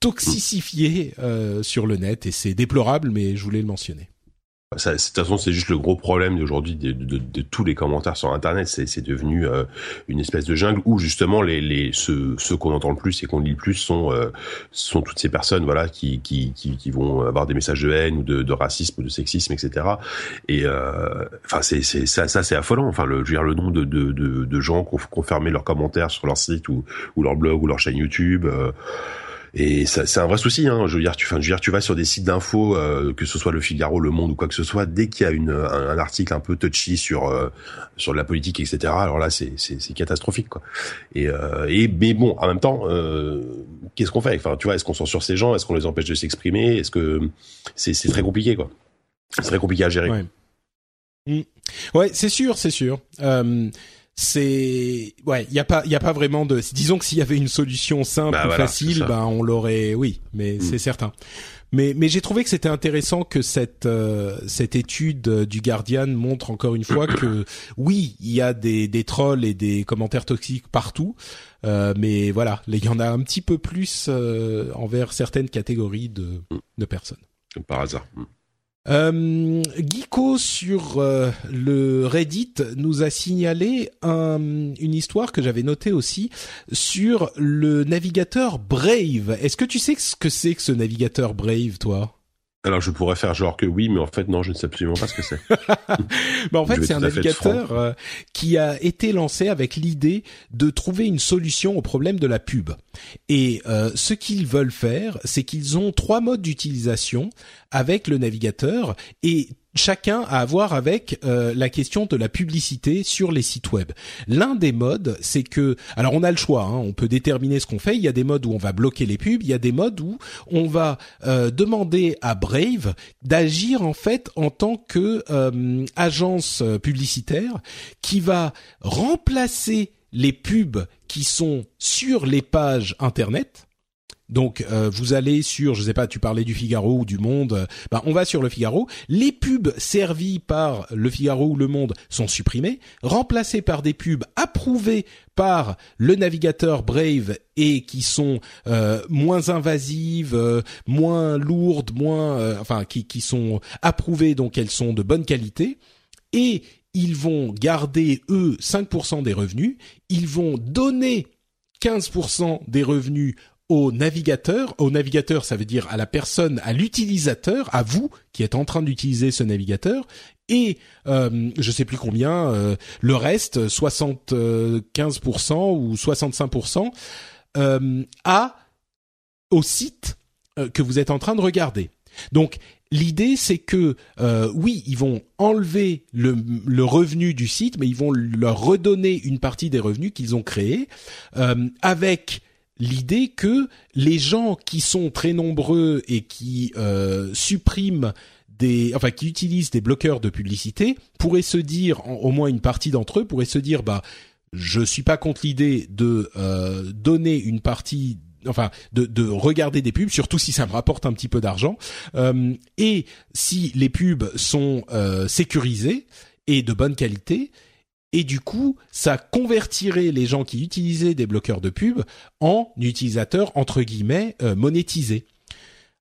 toxicifiés euh, sur le net et c'est déplorable mais je voulais le mentionner. Ça, de toute façon, c'est juste le gros problème d'aujourd'hui de, de, de, tous les commentaires sur Internet. C'est devenu euh, une espèce de jungle où justement les, les ceux, ceux qu'on entend le plus et qu'on lit le plus sont euh, sont toutes ces personnes voilà qui, qui qui vont avoir des messages de haine ou de, racisme ou de sexisme, etc. Et euh, enfin, c'est c'est ça, ça c'est affolant. Enfin, le je veux dire le nombre de de, de, gens qui ont, qui ont fermé leurs commentaires sur leur site ou ou leur blog ou leur chaîne YouTube. Euh, et c'est un vrai souci. Hein. Je veux dire, tu, vas sur des sites d'infos, euh, que ce soit Le Figaro, Le Monde ou quoi que ce soit, dès qu'il y a une, un, article un peu touchy sur euh, sur la politique, etc. Alors là, c'est c'est catastrophique, quoi. Et, euh, et mais bon, en même temps, euh, qu'est-ce qu'on fait? Enfin, tu vois, est-ce qu'on censure ces gens? Est-ce qu'on les empêche de s'exprimer? Est-ce que c'est c'est très compliqué, quoi C'est très compliqué à gérer. Ouais, mmh. ouais c'est sûr, c'est sûr. Euh, c'est ouais, il y a pas il y a pas vraiment de disons que s'il y avait une solution simple bah ou voilà, facile, ben on l'aurait oui, mais mmh. c'est certain. Mais mais j'ai trouvé que c'était intéressant que cette euh, cette étude du Guardian montre encore une fois que oui, il y a des des trolls et des commentaires toxiques partout. Euh, mais voilà, il y en a un petit peu plus euh, envers certaines catégories de de personnes. Par hasard. Euh, sur euh, le Reddit nous a signalé un, une histoire que j'avais notée aussi sur le navigateur Brave. Est-ce que tu sais ce que c'est que ce navigateur Brave, toi? Alors je pourrais faire genre que oui, mais en fait non, je ne sais absolument pas ce que c'est. bah en fait c'est un navigateur euh, qui a été lancé avec l'idée de trouver une solution au problème de la pub. Et euh, ce qu'ils veulent faire, c'est qu'ils ont trois modes d'utilisation avec le navigateur et chacun à avoir avec euh, la question de la publicité sur les sites web. L'un des modes, c'est que, alors on a le choix, hein, on peut déterminer ce qu'on fait. Il y a des modes où on va bloquer les pubs, il y a des modes où on va euh, demander à Brave d'agir en fait en tant que euh, agence publicitaire qui va remplacer les pubs qui sont sur les pages internet donc euh, vous allez sur, je sais pas, tu parlais du Figaro ou du Monde, euh, ben, on va sur le Figaro. Les pubs servies par le Figaro ou le Monde sont supprimées, remplacées par des pubs approuvées par le navigateur Brave et qui sont euh, moins invasives, moins lourdes, moins, enfin qui, qui sont approuvées, donc elles sont de bonne qualité. Et ils vont garder eux 5% des revenus, ils vont donner 15% des revenus au navigateur. Au navigateur, ça veut dire à la personne, à l'utilisateur, à vous qui êtes en train d'utiliser ce navigateur. Et euh, je sais plus combien, euh, le reste, 75% ou 65%, euh, à au site que vous êtes en train de regarder. Donc l'idée c'est que euh, oui, ils vont enlever le, le, revenu du site, mais ils vont leur redonner une partie des revenus qu'ils ont créés euh, avec l'idée que les gens qui sont très nombreux et qui euh, suppriment des, enfin qui utilisent des bloqueurs de publicité pourraient se dire, au moins une partie d'entre eux pourraient se dire, bah je suis pas contre l'idée de euh, donner une partie enfin de, de, regarder des pubs, surtout si ça me rapporte un petit peu d'argent, euh, et si les pubs sont euh, sécurisées et de bonne qualité, et du coup, ça convertirait les gens qui utilisaient des bloqueurs de pub en utilisateurs entre guillemets euh, monétisés.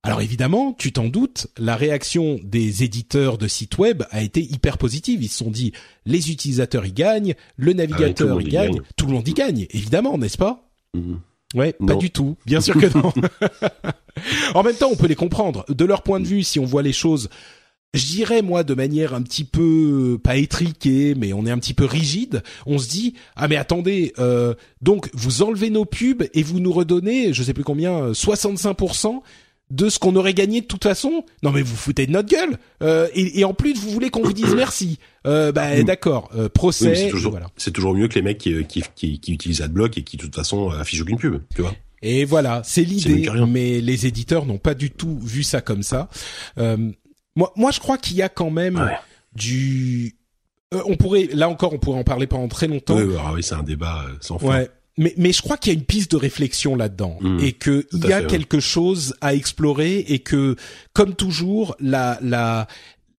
Alors évidemment, tu t'en doutes, la réaction des éditeurs de sites web a été hyper positive. Ils se sont dit, les utilisateurs y gagnent, le ah navigateur y gagne, tout le monde y gagne, évidemment, n'est-ce pas? Mhm. Ouais, pas du tout. Bien sûr que non. en même temps, on peut les comprendre. De leur point de vue, si on voit les choses, je dirais moi de manière un petit peu pas étriquée, mais on est un petit peu rigide. On se dit ah mais attendez, euh, donc vous enlevez nos pubs et vous nous redonnez, je sais plus combien, 65% de ce qu'on aurait gagné de toute façon? Non mais vous foutez de notre gueule. Euh, et, et, en plus vous voulez qu'on vous dise merci. Euh, bah d'accord, euh, procès. c'est toujours, voilà. toujours mieux que les mecs qui, qui, qui, qui utilisent AdBlock et qui de toute façon affichent aucune pub, tu vois. Et voilà, c'est l'idée. Mais les éditeurs n'ont pas du tout vu ça comme ça. Euh, moi, moi, je crois qu'il y a quand même du. Euh, on pourrait, là encore, on pourrait en parler pendant très longtemps. Oui, oui c'est un débat sans fin. Ouais mais, mais je crois qu'il y a une piste de réflexion là-dedans mmh. et que il y a quelque chose à explorer et que, comme toujours, la, la,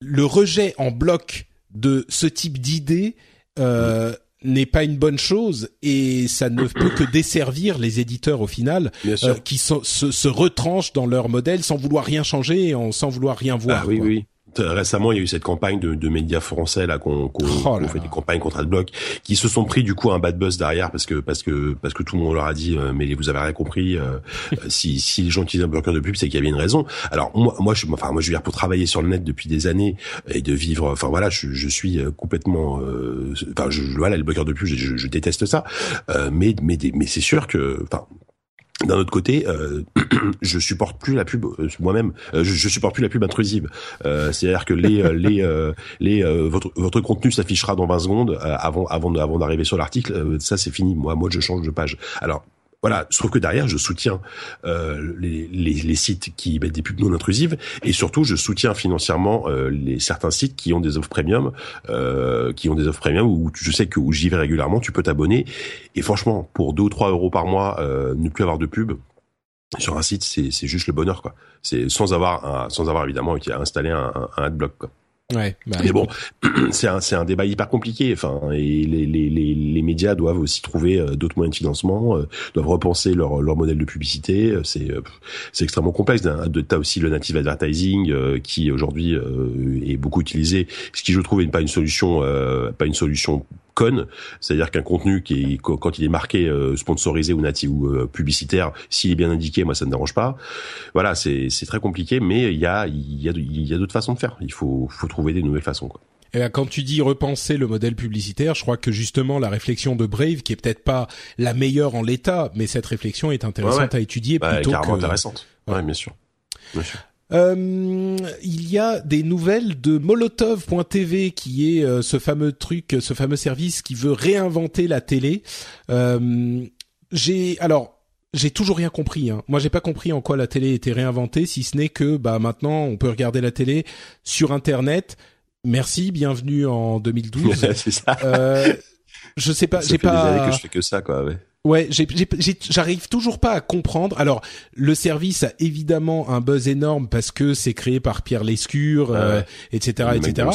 le rejet en bloc de ce type d'idée euh, mmh. N'est pas une bonne chose et ça ne peut que desservir les éditeurs au final euh, qui se, se, retranchent dans leur modèle sans vouloir rien changer et sans vouloir rien voir. Ah, oui, oui. Récemment, il y a eu cette campagne de, de médias français là qu'on qu oh fait des campagnes contre Adblock, qui se sont pris du coup un bad buzz derrière parce que parce que parce que tout le monde leur a dit euh, mais vous avez rien compris. Euh, euh, si si les gens utilisent un bloqueur de pub, c'est qu'il y avait une raison. Alors moi moi je enfin moi je veux dire pour travailler sur le net depuis des années et de vivre. Enfin voilà, je, je suis complètement. Enfin je, voilà le bloqueur de pub, je, je déteste ça. mais mais mais c'est sûr que enfin d'un autre côté, euh, je supporte plus la pub euh, moi-même. Euh, je, je, supporte plus la pub intrusive. Euh, C'est-à-dire que les les les votre votre contenu s'affichera dans 20 secondes avant avant avant d'arriver sur l'article. ça c'est fini. Moi moi je change de page. Alors voilà, trouve que derrière, je soutiens euh, les, les, les, sites qui mettent des pubs non intrusives et surtout, je soutiens financièrement euh, les certains sites qui ont des offres premium, euh, qui ont des offres premium où je sais que où j'y vais régulièrement, tu peux t'abonner et franchement, pour 2 ou 3 euros par mois, euh, ne plus avoir de pub, sur un site, c'est juste le bonheur, quoi. C'est sans avoir, sans avoir évidemment installé un, un, un adblock. Ouais, bah, mais bon, c'est un, c'est un débat hyper compliqué. Enfin, et les, les, les, les médias doivent aussi trouver euh, d'autres moyens de financement, euh, doivent repenser leur, leur modèle de publicité. Euh, c'est, c'est extrêmement complexe. T'as aussi le native advertising qui aujourd'hui est beaucoup utilisé, ce qui je trouve n'est pas une solution, pas une solution conne, c'est-à-dire qu'un contenu qui est, quand il est marqué euh, sponsorisé ou natif ou euh, publicitaire, s'il est bien indiqué, moi ça ne dérange pas. Voilà, c'est c'est très compliqué, mais il y a il y a il y a d'autres façons de faire. Il faut faut trouver des nouvelles façons quoi. Et eh quand tu dis repenser le modèle publicitaire, je crois que justement la réflexion de Brave, qui est peut-être pas la meilleure en l'état, mais cette réflexion est intéressante à étudier bah, plutôt que intéressante. Ouais, bien sûr. Bien sûr. Euh, il y a des nouvelles de Molotov.tv qui est euh, ce fameux truc, ce fameux service qui veut réinventer la télé. Euh, j'ai alors j'ai toujours rien compris. Hein. Moi, j'ai pas compris en quoi la télé était réinventée, si ce n'est que bah maintenant on peut regarder la télé sur Internet. Merci, bienvenue en 2012. C'est ça. Euh, je sais pas, j'ai pas. Des années que je fais que ça, quoi. Ouais. Ouais, j'arrive toujours pas à comprendre. Alors, le service a évidemment un buzz énorme parce que c'est créé par Pierre Lescure, etc., etc.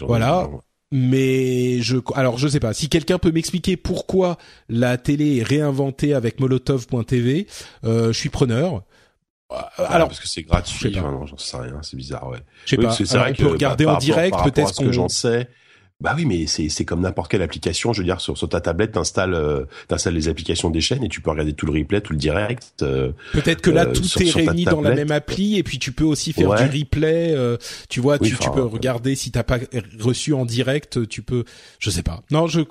voilà. Mais je, alors je sais pas. Si quelqu'un peut m'expliquer pourquoi la télé est réinventée avec Molotov.tv, euh, je suis preneur. alors parce que c'est gratuit. Enfin, non, j'en sais rien. C'est bizarre, ouais. Je sais pas. c'est vrai on peut regarder bah, en direct, peut-être qu'on. j'en sais Bah oui, mais c'est c'est comme n'importe quelle application. Je veux dire, sur, sur ta tablette, t'installes euh, t'installes les applications des chaînes et tu peux regarder tout le replay, tout le direct. Euh, Peut-être que là tout est réuni dans la même appli et puis tu peux aussi faire du replay. tu vois, tu, tu peux regarder si t'as pas reçu en direct, tu peux. Je sais pas. Non, je.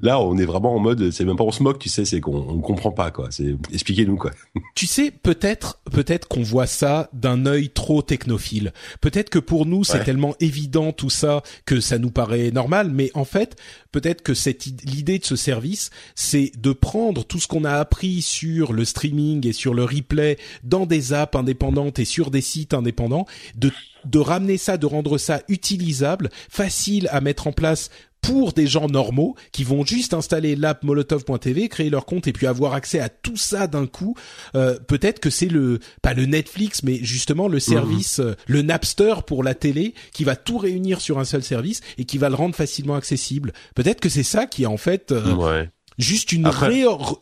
Là, on est vraiment en mode, c'est même pas on se moque, tu sais, c'est qu'on on comprend pas quoi. C'est expliquez-nous quoi. Tu sais, peut-être, peut-être qu'on voit ça d'un œil trop technophile. Peut-être que pour nous, c'est tellement évident tout ça que ça nous paraît normal, mais en fait, peut-être que cette l'idée de ce service, c'est de prendre tout ce qu'on a appris sur le streaming et sur le replay dans des apps indépendantes et sur des sites indépendants, de de ramener ça, de rendre ça utilisable, facile à mettre en place pour des gens normaux qui vont juste installer l'app molotov.tv, créer leur compte et puis avoir accès à tout ça d'un coup. Euh, peut-être que c'est le pas le Netflix, mais justement le mhm. service, euh, le Napster pour la télé, qui va tout réunir sur un seul service et qui va le rendre facilement accessible. Peut-être que c'est ça qui est en fait euh, juste une,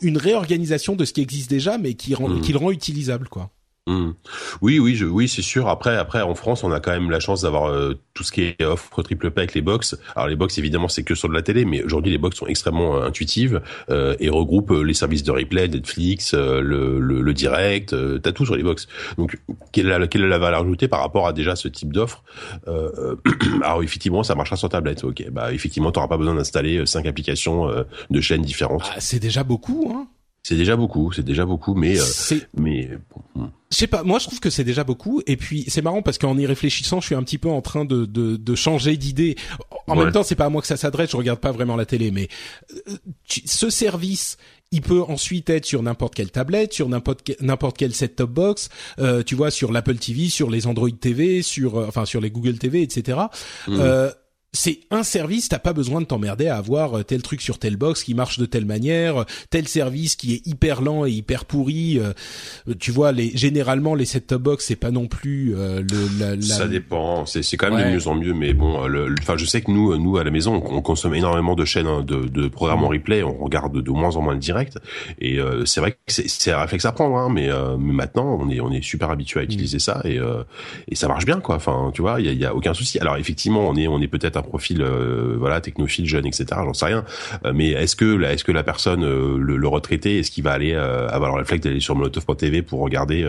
une réorganisation de ce qui existe déjà, mais qui, rend, mhm. qui le rend utilisable, quoi. Mmh. Oui, oui, oui, c'est sûr. Après, après, en France, on a quand même la chance d'avoir euh, tout ce qui est offre triple avec les box. Alors les box, évidemment, c'est que sur de la télé, mais aujourd'hui, les box sont extrêmement euh, intuitives euh, et regroupent les services de replay, Netflix, le, direct. T'as tout sur les box. Donc, quelle est la, quelle est la valeur ajoutée par rapport à déjà ce type d'offre? Alors effectivement, ça marchera sur tablette. Ok, bah effectivement, t'auras pas besoin d'installer cinq applications de chaînes différentes. Ah, c'est déjà beaucoup, hein c'est déjà beaucoup, c'est déjà beaucoup, mais euh, mais hmm. je sais pas. Moi, je trouve que c'est déjà beaucoup. Et puis c'est marrant parce qu'en y réfléchissant, je suis un petit peu en train de de, de changer d'idée. En même temps, c'est pas à moi que ça s'adresse. Je regarde pas vraiment la télé, mais euh, ce service, il peut ensuite être sur n'importe quelle tablette, sur n'importe n'importe quel set-top box, euh, tu vois, sur l'Apple TV, sur les Android TV, sur euh, enfin sur les Google TV, etc. Mmh. Euh, c'est un service, t'as pas besoin de t'emmerder à avoir euh, tel truc sur telle box qui marche de telle manière, tel service qui est hyper lent et hyper pourri. Euh, tu vois, les généralement les set-top box c'est pas non plus euh, le. La, la... Ça dépend, c'est c'est quand même de mieux en mieux, mais bon, enfin je sais que nous nous à la maison on, consomme énormément de chaînes hein, de, de programmes en replay, on regarde de moins en moins le direct et c'est vrai que c'est un réflexe à prendre, hein, mais, mais maintenant on est on est super habitué à utiliser ça et et ça marche bien quoi. Enfin tu vois, il y a, y a aucun souci. Alors effectivement on est on est peut-être profil euh, voilà technophile jeune etc j'en sais rien. Euh, mais est-ce que est-ce que la personne euh, le, retraité est-ce qu'il va aller avoir le réflexe d'aller sur molotov.tv pour regarder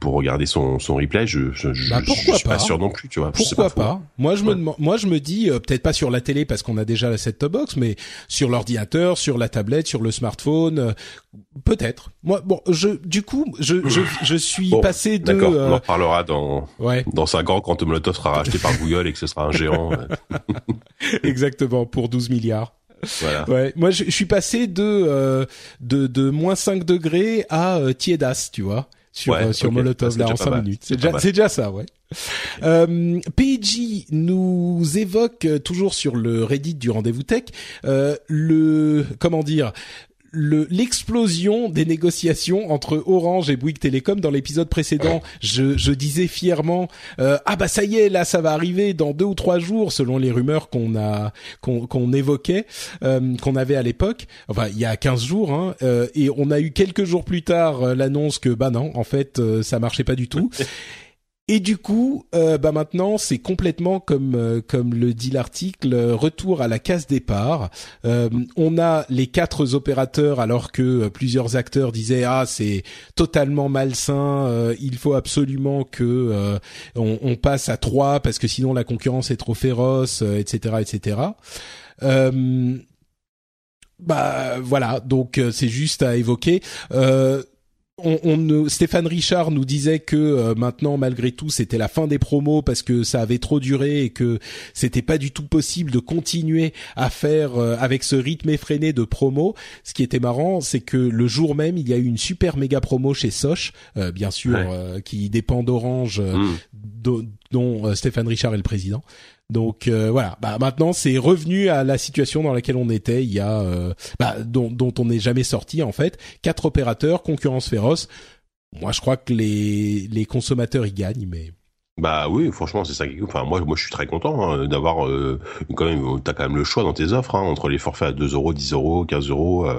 pour regarder son son replay? Je je, bah, pourquoi suis pas, sûr non plus tu vois pourquoi pas, moi je me moi je me dis peut-être pas sur la télé parce qu'on a déjà la set-top box mais sur l'ordinateur sur la tablette sur le smartphone peut-être. Moi bon je du coup je je, je suis passé de d'accord on en parlera dans ouais. dans cinq ans quand Molotov sera racheté par Google et que ce sera un géant Exactement, pour 12 milliards. Voilà. Ouais, moi je, suis passé de euh, de, de moins 5 degrés à euh, tiédas, tu vois, sur euh, sur Molotov là en 5 minutes. C'est déjà c'est déjà ça, ouais. Euh, PJ nous évoque toujours sur le Reddit du rendez-vous tech le comment dire l'explosion des négociations entre Orange et Bouygues Télécom dans l'épisode précédent. Je, je, disais fièrement euh, ah bah ça y est là ça va arriver dans deux ou trois jours selon les rumeurs qu'on a qu'on évoquait euh, qu'on avait à l'époque. Enfin il y a 15 jours hein, euh, et on a eu quelques jours plus tard l'annonce que bah non en fait ça marchait pas du tout. Et du coup, euh, bah maintenant, c'est complètement comme euh, comme le dit l'article, retour à la case départ. Euh, on a les quatre opérateurs, alors que plusieurs acteurs disaient ah c'est totalement malsain, il faut absolument que on, passe à trois parce que sinon la concurrence est trop féroce, etc., etc. bah voilà, donc c'est juste à évoquer. Euh, on, on, Stéphane Richard nous disait que euh, maintenant malgré tout c'était la fin des promos parce que ça avait trop duré et que c'était pas du tout possible de continuer à faire euh, avec ce rythme effréné de promos. Ce qui était marrant, c'est que le jour même il y a eu une super méga promo chez Soch, euh, bien sûr, qui dépend d'Orange, mmh. dont Stéphane Richard est le président. Donc euh, voilà, bah maintenant c'est revenu à la situation dans laquelle on était il y a, euh, bah, dont, dont on n'est jamais sorti en fait. Quatre opérateurs, concurrence féroce. Moi je crois que les les consommateurs y gagnent, mais Bah oui, franchement, c'est ça qui Enfin, moi, moi, je suis très content hein, d'avoir euh, quand même. T'as quand même le choix dans tes offres hein, entre les forfaits à 2 euros, 10 euros, 15 euros. Euh,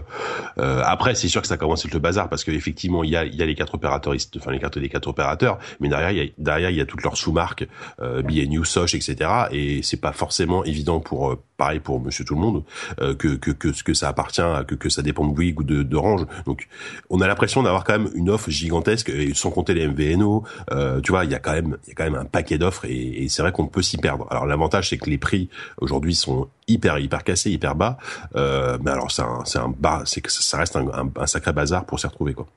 euh, après, c'est sûr que ça commence à être le bazar parce qu'effectivement, il y a, y a les quatre opérateurs, enfin les cartes des quatre opérateurs, mais derrière, il y a, derrière, il y a toutes leurs sous-marques, euh, BNU, Soch, etc. Et c'est pas forcément évident pour, euh, pareil pour Monsieur Tout le Monde, que que que, que ça appartient, que que ça dépend de Bouygues ou de d'Orange. Donc, on a l'impression d'avoir quand même une offre gigantesque, et sans compter les MVNO. tu vois, il y a quand même, il y a quand même un paquet d'offres et, et c'est vrai qu'on peut s'y perdre. Alors l'avantage c'est que les prix aujourd'hui sont hyper hyper cassés, hyper bas. Euh, mais alors c'est un c'est un bas, c'est que ça reste un, un, un, sacré bazar pour s'y retrouver quoi.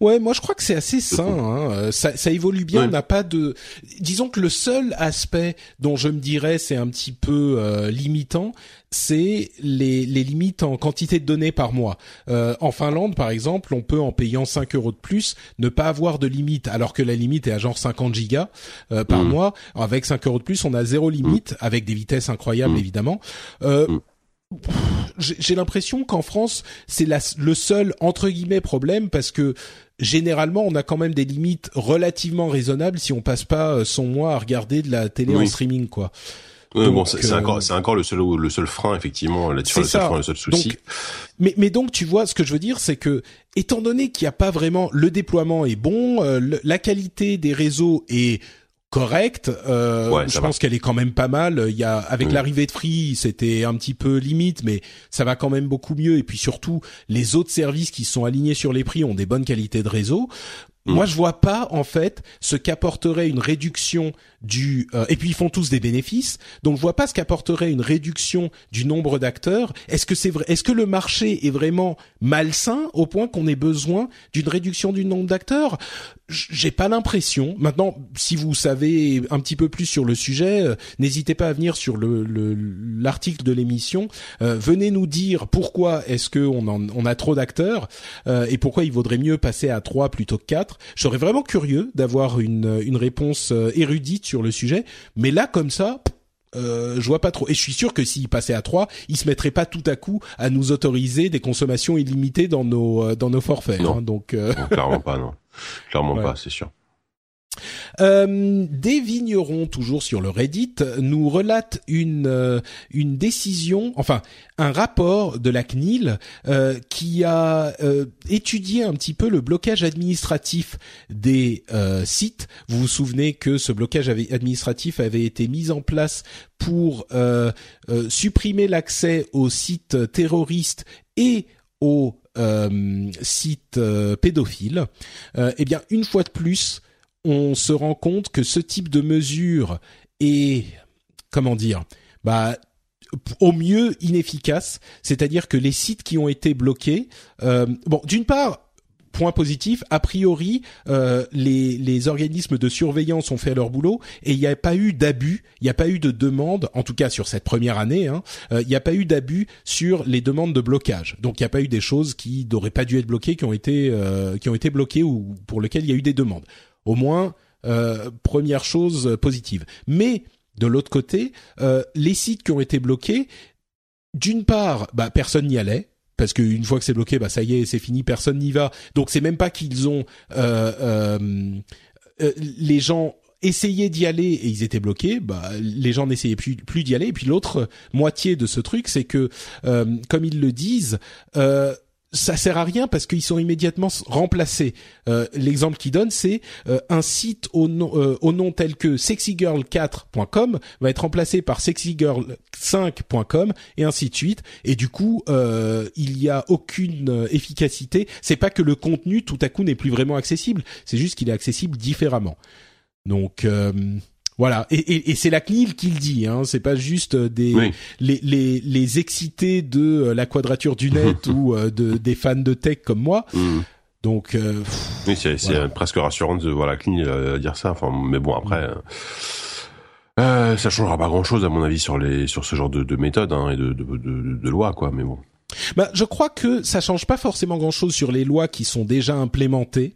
Ouais, moi je crois que c'est assez sain. Hein. Euh, ça, ça évolue bien. Ouais. On n'a pas de. Disons que le seul aspect dont je me dirais c'est un petit peu euh, limitant, c'est les, les limites en quantité de données par mois. Euh, en Finlande, par exemple, on peut en payant 5 euros de plus ne pas avoir de limite, alors que la limite est à genre 50 gigas euh, par mmh. mois. Avec 5 euros de plus, on a zéro limite, mmh. avec des vitesses incroyables mmh. évidemment. Euh, j'ai l'impression qu'en France, c'est le seul entre guillemets problème parce que généralement, on a quand même des limites relativement raisonnables si on passe pas son mois à regarder de la télé oui. en streaming, quoi. Oui, bon, c'est euh... encore, encore le seul, le seul frein effectivement là-dessus, le seul frein, le seul souci. Donc, mais, mais donc tu vois, ce que je veux dire, c'est que étant donné qu'il n'y a pas vraiment le déploiement est bon, euh, le, la qualité des réseaux est correcte. Euh, ouais, je pense qu'elle est quand même pas mal. Il y a avec Mm. oui. l'arrivée de Free, c'était un petit peu limite, mais ça va quand même beaucoup mieux. Et puis surtout, les autres services qui sont alignés sur les prix ont des bonnes qualités de réseau. Mm. Moi, je vois pas en fait ce qu'apporterait une réduction du. Euh, et puis ils font tous des bénéfices, donc je vois pas ce qu'apporterait une réduction du nombre d'acteurs. Est-ce que c'est vrai Est-ce que le marché est vraiment malsain au point qu'on ait besoin d'une réduction du nombre d'acteurs? J'ai pas l'impression. Maintenant, si vous savez un petit peu plus sur le sujet, euh, n'hésitez pas à venir sur le l'article de l'émission. Euh, venez nous dire pourquoi est-ce que on, en, on a trop d'acteurs euh, et pourquoi il vaudrait mieux passer à trois plutôt que quatre. Je serais vraiment curieux d'avoir une une réponse érudite sur le sujet, mais là comme ça, euh, je vois pas trop. Et je suis sûr que s'il passait à 3, il se mettrait pas tout à coup à nous autoriser des consommations illimitées dans nos euh, dans nos forfaits. Non. Hein, donc euh... non, clairement pas, non, clairement ouais. pas, c'est sûr. Euh, des vignerons, toujours sur le Reddit, nous relatent une euh, une décision, enfin un rapport de la CNIL euh, qui a étudié un petit peu le blocage administratif des sites. Vous vous souvenez que ce blocage administratif avait été mis en place pour supprimer l'accès aux sites terroristes et aux sites pédophiles. eh bien, une fois de plus, on se rend compte que ce type de mesure est, comment dire, bah, au mieux inefficace, c'est-à-dire que les sites qui ont été bloqués, euh, bon, d'une part, point positif, a priori, euh, les, organismes de surveillance ont fait leur boulot et il n'y a pas eu d'abus, il n'y a pas eu de demande, en tout cas sur cette première année, hein, euh, il n'y a pas eu d'abus sur les demandes de blocage. Donc il n'y a pas eu des choses qui n'auraient pas dû être bloquées, qui ont été bloquées ou pour lesquelles il y a eu des demandes. Au moins, euh, première chose positive. Mais de l'autre côté, euh, les sites qui ont été bloqués, d'une part, bah, personne n'y allait. Parce qu'une fois que c'est bloqué, bah ça y est, c'est fini, personne n'y va. Donc c'est même pas qu'ils ont euh, les gens essayaient d'y aller et ils étaient bloqués, bah les gens n'essayaient plus, plus d'y aller. Et puis l'autre moitié de ce truc, c'est que comme ils le disent, ça sert à rien parce qu'ils sont immédiatement remplacés. Euh, L'exemple qu'ils donne, c'est euh, un site au nom, euh, au nom tel que sexygirl4.com va être remplacé par sexygirl5.com et ainsi de suite. Et du coup, il y a aucune efficacité. C'est pas que le contenu tout à coup n'est plus vraiment accessible, c'est juste qu'il est accessible différemment. Donc voilà, et, et, et c'est la CNIL qui le dit, hein. c'est pas juste des oui. les, les, les excités de la quadrature du net ou euh, de, des fans de tech comme moi. Mm. Donc euh, oui, c'est voilà. presque rassurant de voir la CNIL euh, dire ça. Enfin, mais bon après. Mm. Euh, ça changera pas grand chose à mon avis sur les sur ce genre de, de méthode hein, et de, de, de, de loi quoi mais bon bah, je crois que ça change pas forcément grand chose sur les lois qui sont déjà implémentées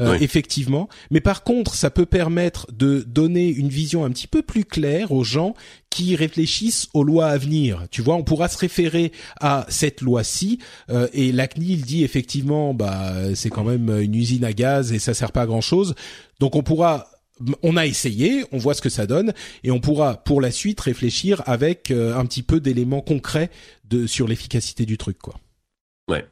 euh, oui. effectivement. Mais par contre, ça peut permettre de donner une vision un petit peu plus claire aux gens qui réfléchissent aux lois à venir. Tu vois, on pourra se référer à cette loi-ci euh, et la CNIL dit effectivement, bah c'est quand même une usine à gaz et ça sert pas à grand chose. Donc on pourra on a essayé, on voit ce que ça donne, et on pourra pour la suite réfléchir avec un petit peu d'éléments concrets de sur l'efficacité du truc, quoi. Ouais.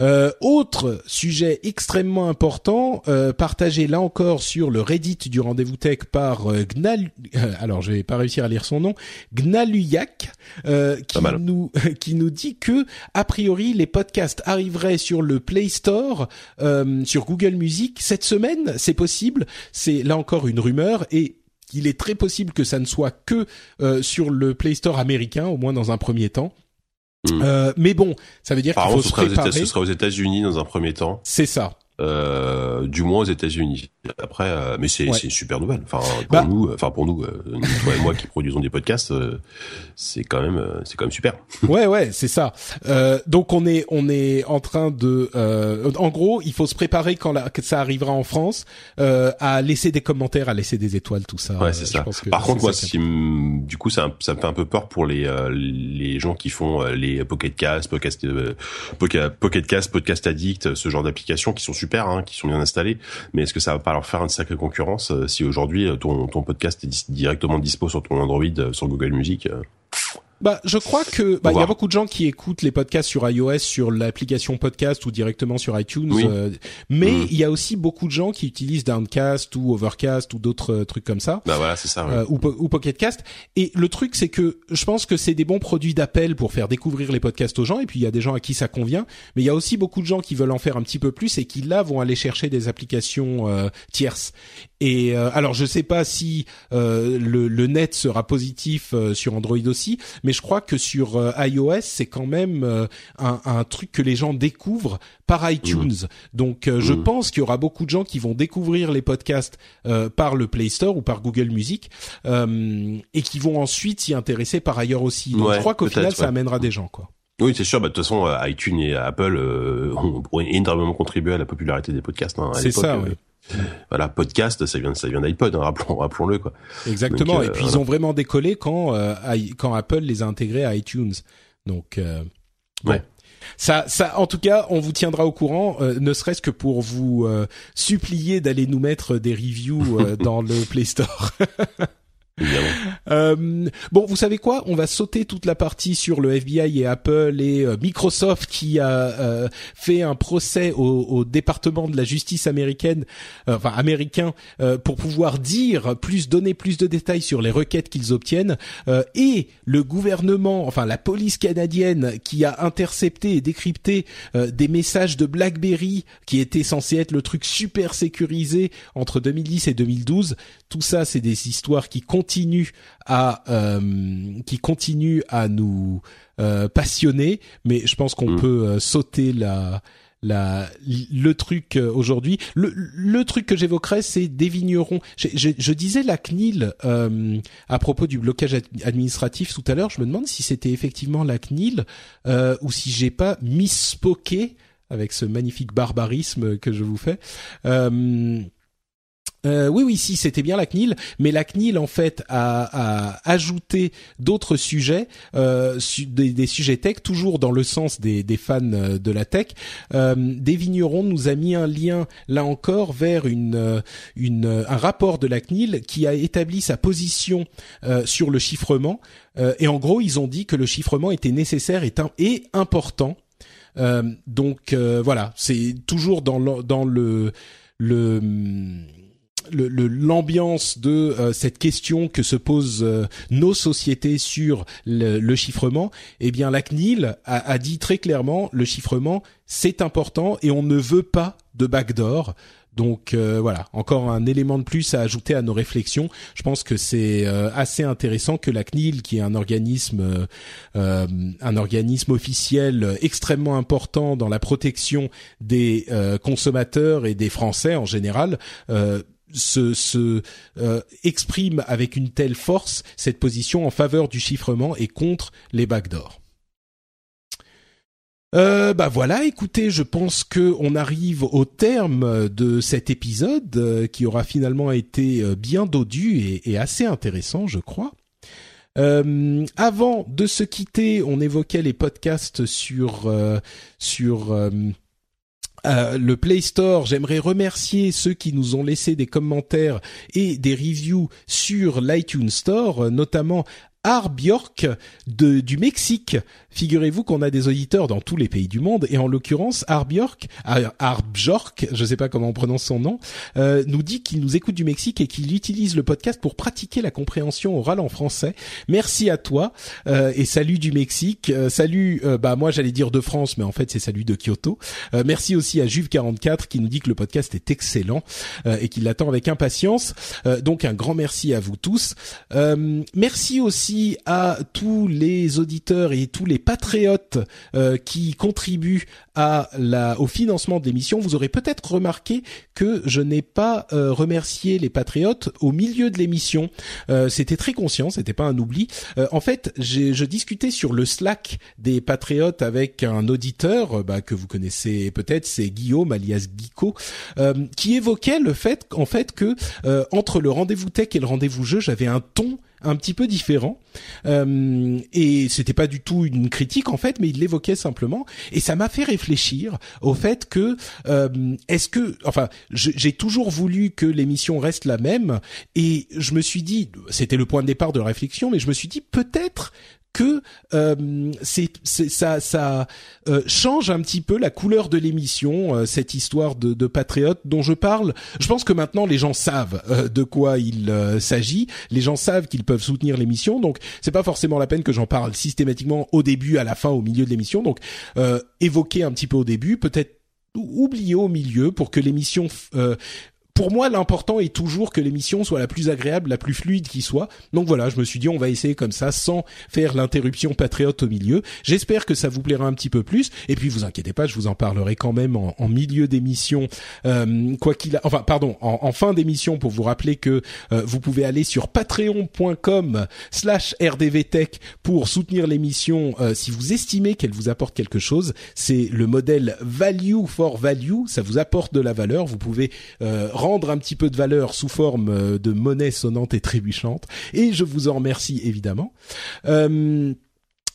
Euh, autre sujet extrêmement important, euh, partagé là encore sur le Reddit du rendez-vous tech par euh, Gnal, euh, alors je vais pas réussir à lire son nom, Gnaluyak, qui nous qui nous dit que a priori les podcasts arriveraient sur le Play Store, sur Google Music cette semaine. C'est possible. C'est là encore une rumeur et il est très possible que ça ne soit que sur le Play Store américain, au moins dans un premier temps. Mm. Euh, mais bon, ça veut dire qu'il faut se préparer. Ce sera aux États-Unis dans un premier temps. C'est ça. Euh, du moins aux États-Unis. Après, euh, mais c'est une super nouvelle. Enfin pour bah. nous, enfin pour nous, euh, toi et moi qui produisons des podcasts, euh, c'est quand même, c'est quand même super. ouais, ouais, c'est ça. donc on est, on est en train de, en gros, il faut se préparer quand la, ça arrivera en France, à laisser des commentaires, à laisser des étoiles, tout ça. Ouais, c'est ça. Par contre, moi, si, du coup, ça, ça me fait un peu peur pour les les gens qui font les Pocket Cast, Podcast, Pocket Cast, Podcast Addict, ce genre d'applications qui sont super, hein, qui sont bien installées. Mais est-ce que ça va pas leur faire une sacrée concurrence euh, si aujourd'hui euh, ton, podcast est directement dispo sur ton Android, euh, sur Google Music bah, je crois que bah, il y a beaucoup de gens qui écoutent les podcasts sur iOS, sur l'application podcast ou directement sur iTunes. Euh, mais mm. il y a aussi beaucoup de gens qui utilisent Downcast ou Overcast ou d'autres euh, trucs comme ça. Bah voilà, c'est ça. Euh, ou, ou Pocketcast. Et le truc, c'est que je pense que c'est des bons produits d'appel pour faire découvrir les podcasts aux gens. Et puis il y a des gens à qui ça convient. Mais il y a aussi beaucoup de gens qui veulent en faire un petit peu plus et qui là vont aller chercher des applications tierces. Et alors je sais pas si le, le, net sera positif sur Android aussi mais je crois que sur euh, iOS, c'est quand même euh, un, un, truc que les gens découvrent par iTunes. Mmh. Donc euh, je mmh. pense qu'il y aura beaucoup de gens qui vont découvrir les podcasts par le Play Store ou par Google Music et qui vont ensuite s'y intéresser par ailleurs aussi. Donc je crois qu'au final, ça amènera des gens, quoi. Oui, c'est sûr. Bah, de toute façon, iTunes et Apple ont énormément contribué à la popularité des podcasts. Hein, c'est ça, oui voilà, podcast, ça vient, ça vient d'iPod, hein, rappelons, rappelons-le quoi. Exactement. et puis euh, ils ont vraiment décollé quand euh, quand Apple les a intégrés à iTunes. Donc euh, ouais. Ça, ça, en tout cas, on vous tiendra au courant, ne serait-ce que pour vous supplier d'aller nous mettre des reviews dans le Play Store. Euh, bon, vous savez quoi? On va sauter toute la partie sur le FBI et Apple et euh, Microsoft qui a euh, fait un procès au, au, département de la justice américaine, euh, enfin américain, pour pouvoir dire plus, donner plus de détails sur les requêtes qu'ils obtiennent, et le gouvernement, enfin la police canadienne qui a intercepté et décrypté des messages de BlackBerry qui étaient censés être le truc super sécurisé entre 2010 et 2012. Tout ça, c'est des histoires qui comptent continue à euh, qui continue à nous euh, passionner, mais je pense qu'on mm. peut euh, sauter la la, le truc aujourd'hui. Le, le truc que j'évoquerais, c'est des vignerons. Je, je, disais la CNIL à propos du blocage administratif tout à l'heure. Je me demande si c'était effectivement la CNIL ou si j'ai pas misspoqué avec ce magnifique barbarisme que je vous fais. Euh, oui, oui, si, c'était bien la CNIL, mais la CNIL en fait a, ajouté d'autres sujets, euh, des, sujets tech, toujours dans le sens des, fans euh, de la tech. des vignerons nous a mis un lien là encore vers une, un rapport de la CNIL qui a établi sa position sur le chiffrement. et en gros, ils ont dit que le chiffrement était nécessaire et, important. donc voilà, c'est toujours dans le, le le l'ambiance de euh, cette question que se posent euh, nos sociétés sur le, chiffrement, eh bien la CNIL a, a, dit très clairement le chiffrement c'est important et on ne veut pas de backdoor. Donc euh, voilà, encore un élément de plus à ajouter à nos réflexions. Je pense que c'est assez intéressant que la CNIL, qui est un organisme, un organisme officiel extrêmement important dans la protection des consommateurs et des Français en général, se, euh, exprime avec une telle force cette position en faveur du chiffrement et contre les backdoors. Euh, bah voilà, écoutez, je pense que on arrive au terme de cet épisode euh, qui aura finalement été euh, bien dodu et, et assez intéressant, je crois. avant de se quitter, on évoquait les podcasts sur sur euh, le Play Store. J'aimerais remercier ceux qui nous ont laissé des commentaires et des reviews sur l'iTunes Store, notamment Arbjork du Mexique. Figurez-vous qu'on a des auditeurs dans tous les pays du monde et en l'occurrence Arbjork, Arbjork, je sais pas comment on prononce son nom, euh, nous dit qu'il nous écoute du Mexique et qu'il utilise le podcast pour pratiquer la compréhension orale en français. Merci à toi euh, et salut du Mexique, euh, salut bah moi j'allais dire de France mais en fait c'est salut de Kyoto. merci aussi à Juve44 qui nous dit que le podcast est excellent et qu'il l'attend avec impatience. donc un grand merci à vous tous. merci aussi à tous les auditeurs et tous les patriotes euh, qui contribuent au financement de l'émission. Vous aurez peut-être remarqué que je n'ai pas euh, remercié les patriotes au milieu de l'émission. Euh, c'était très conscient, c'était pas un oubli. en fait, je discutais sur le Slack des patriotes avec un auditeur bah, que vous connaissez peut-être, c'est Guillaume alias Guico, qui évoquait le fait en fait que entre le rendez-vous tech et le rendez-vous jeu, j'avais un ton un petit peu différent. Euh, et c'était pas du tout une critique en fait mais il l'évoquait simplement. Et ça m'a fait réfléchir au fait que euh, est-ce que enfin j'ai toujours voulu que l'émission reste la même. Et je me suis dit c'était le point de départ de la réflexion mais je me suis dit peut-être que euh, ça ça euh, change un petit peu la couleur de l'émission euh, cette histoire de, de patriote dont je parle. Je pense que maintenant les gens savent euh, de quoi il s'agit. Les gens savent qu'ils peuvent soutenir l'émission. Donc c'est pas forcément la peine que j'en parle systématiquement au début à la fin au milieu de l'émission. Donc évoquer un petit peu au début peut-être oublier au milieu pour que l'émission euh, pour moi, l'important est toujours que l'émission soit la plus agréable, la plus fluide qui soit. Donc voilà, je me suis dit, on va essayer comme ça, sans faire l'interruption patriote au milieu. J'espère que ça vous plaira un petit peu plus. Et puis, vous inquiétez pas, je vous en parlerai quand même en, milieu d'émission, euh, quoi qu'il, a... enfin, pardon, en, fin d'émission, pour vous rappeler que euh, vous pouvez aller sur patreon.com/slash rdvtech pour soutenir l'émission euh, si vous estimez qu'elle vous apporte quelque chose. C'est le modèle value for value. Ça vous apporte de la valeur. Vous pouvez rendre un petit peu de valeur sous forme euh, de monnaie sonnante et trébuchante. Et je vous en remercie évidemment. Euh,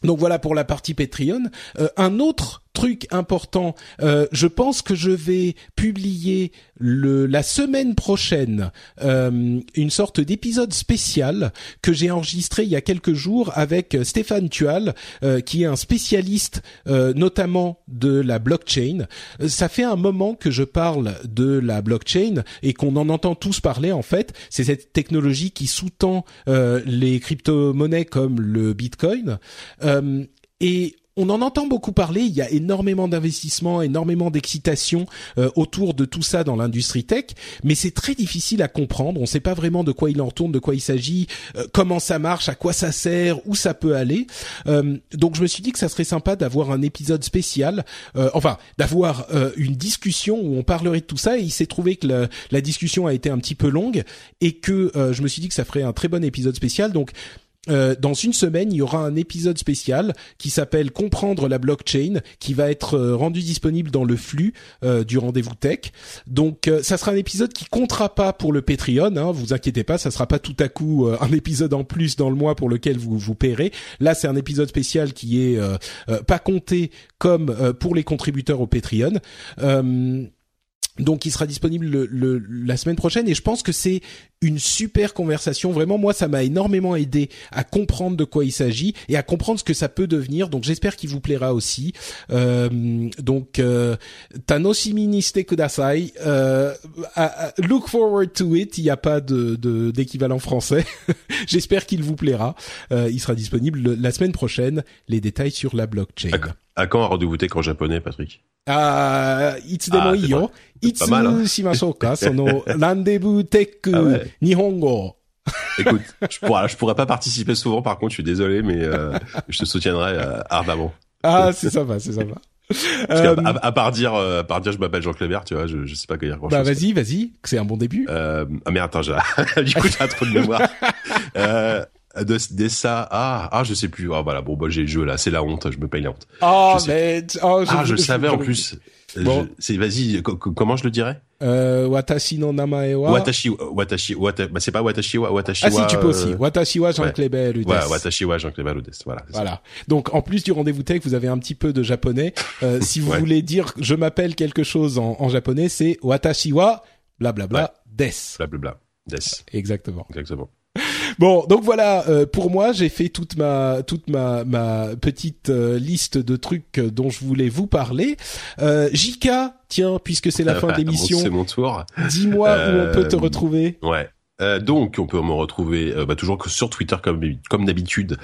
donc voilà pour la partie Patreon. Euh, un autre truc important, euh, je pense que je vais publier le, la semaine prochaine euh, une sorte d'épisode spécial que j'ai enregistré il y a quelques jours avec Stéphane Tual, euh, qui est un spécialiste euh, notamment de la blockchain. Ça fait un moment que je parle de la blockchain et qu'on en entend tous parler en fait. C'est cette technologie qui sous-tend les crypto-monnaies comme le Bitcoin. et on en entend beaucoup parler. Il y a énormément d'investissements, énormément d'excitation euh, autour de tout ça dans l'industrie tech, mais c'est très difficile à comprendre. On ne sait pas vraiment de quoi il en retourne, de quoi il s'agit, euh, comment ça marche, à quoi ça sert, où ça peut aller. Euh, donc je me suis dit que ça serait sympa d'avoir un épisode spécial, enfin d'avoir une discussion où on parlerait de tout ça. Et il s'est trouvé que la, la, discussion a été un petit peu longue et que je me suis dit que ça ferait un très bon épisode spécial. Donc euh, dans une semaine, il y aura un épisode spécial qui s'appelle Comprendre la blockchain, qui va être euh, rendu disponible dans le flux euh, du rendez-vous tech. Donc, ça sera un épisode qui comptera pas pour le Patreon. Hein, vous inquiétez pas, ça sera pas tout à coup un épisode en plus dans le mois pour lequel vous vous paierez. Là, c'est un épisode spécial qui est pas compté comme pour les contributeurs au Patreon donc il sera disponible le, la semaine prochaine et je pense que c'est une super conversation. Vraiment, moi, ça m'a énormément aidé à comprendre de quoi il s'agit et à comprendre ce que ça peut devenir. Donc j'espère qu'il vous plaira aussi. Euh, donc euh, Tanoshimi kudasai. Euh, look forward to it. Il n'y a pas d'équivalent français. j'espère qu'il vous plaira. Euh, il sera disponible la semaine prochaine. Les détails sur la blockchain. À quand un rendez-vous tech en japonais, Patrick? あいつでもいいよ。いつしましょうかその、ランデブーテック、日本語。Écoute, je pourrais, je pourrais pas participer souvent, par contre, je suis désolé, mais euh, je te soutiendrai euh, ardemment. Ah, c'est sympa, c'est sympa. Parce euh, à, à, part dire, euh, à part dire, je m'appelle Jean Clébert, tu vois, je, je sais pas quoi dire. Bah vas-y, vas-y, c'est un bon début. Euh, ah mais attends, j'ai, du coup j'ai un trou de mémoire. euh, de Dessa. Ah, ah, je sais plus. Ah, voilà. Bon, bah, j'ai le jeu là. C'est la honte. Je me paye la honte. Oh, mais. Oh, je, ah, je, le savais en plus. Bon. C'est, vas-y, comment je le dirais? Euh, Watashi no namae wa. Watashi, watashi, wata, bah c'est pas Watashi wa, Watashi wa. Ah si, tu peux aussi. Euh, watashi wa Jean Kleber Ludes. Ouais, Watashi wa Jean Kleber. Voilà. Voilà. Donc, en plus du rendez-vous tech, vous avez un petit peu de japonais. Euh, si vous voulez dire je m'appelle quelque chose en, en japonais, c'est Watashi wa, blablabla, ouais. des. Blablabla, des. Exactement. Exactement. Bon, donc voilà, euh, pour moi, j'ai fait toute ma toute ma ma petite euh, liste de trucs dont je voulais vous parler. Euh, Jika, tiens, puisque c'est la fin de l'émission, c'est mon tour. Dis-moi où on peut te retrouver. Ouais. Euh, donc, on peut me retrouver euh, bah, toujours que sur Twitter comme comme d'habitude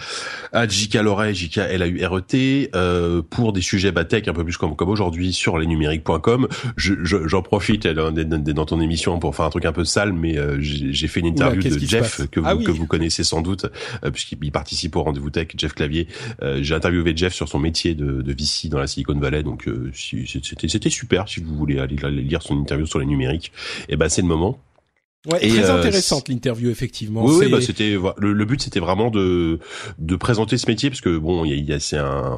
à JK Loret, JK L A U R E T euh, pour des sujets batek un peu plus comme comme aujourd'hui sur lesnumériques.com. J'en je, j'en profite dans, dans ton émission pour faire un truc un peu sale, mais j'ai fait une interview de Jeff que vous, ah que vous connaissez sans doute puisqu'il participe au rendez-vous tech, Jeff Clavier. j'ai interviewé Jeff sur son métier de, de VC dans la Silicon Valley, donc c'était c'était super si vous voulez aller lire son interview sur les numériques. Et ben c'est le moment. Ouais, très euh, intéressante l'interview effectivement. Oui, oui bah c'était le, but c'était vraiment de de présenter ce métier parce que bon il y a, c'est un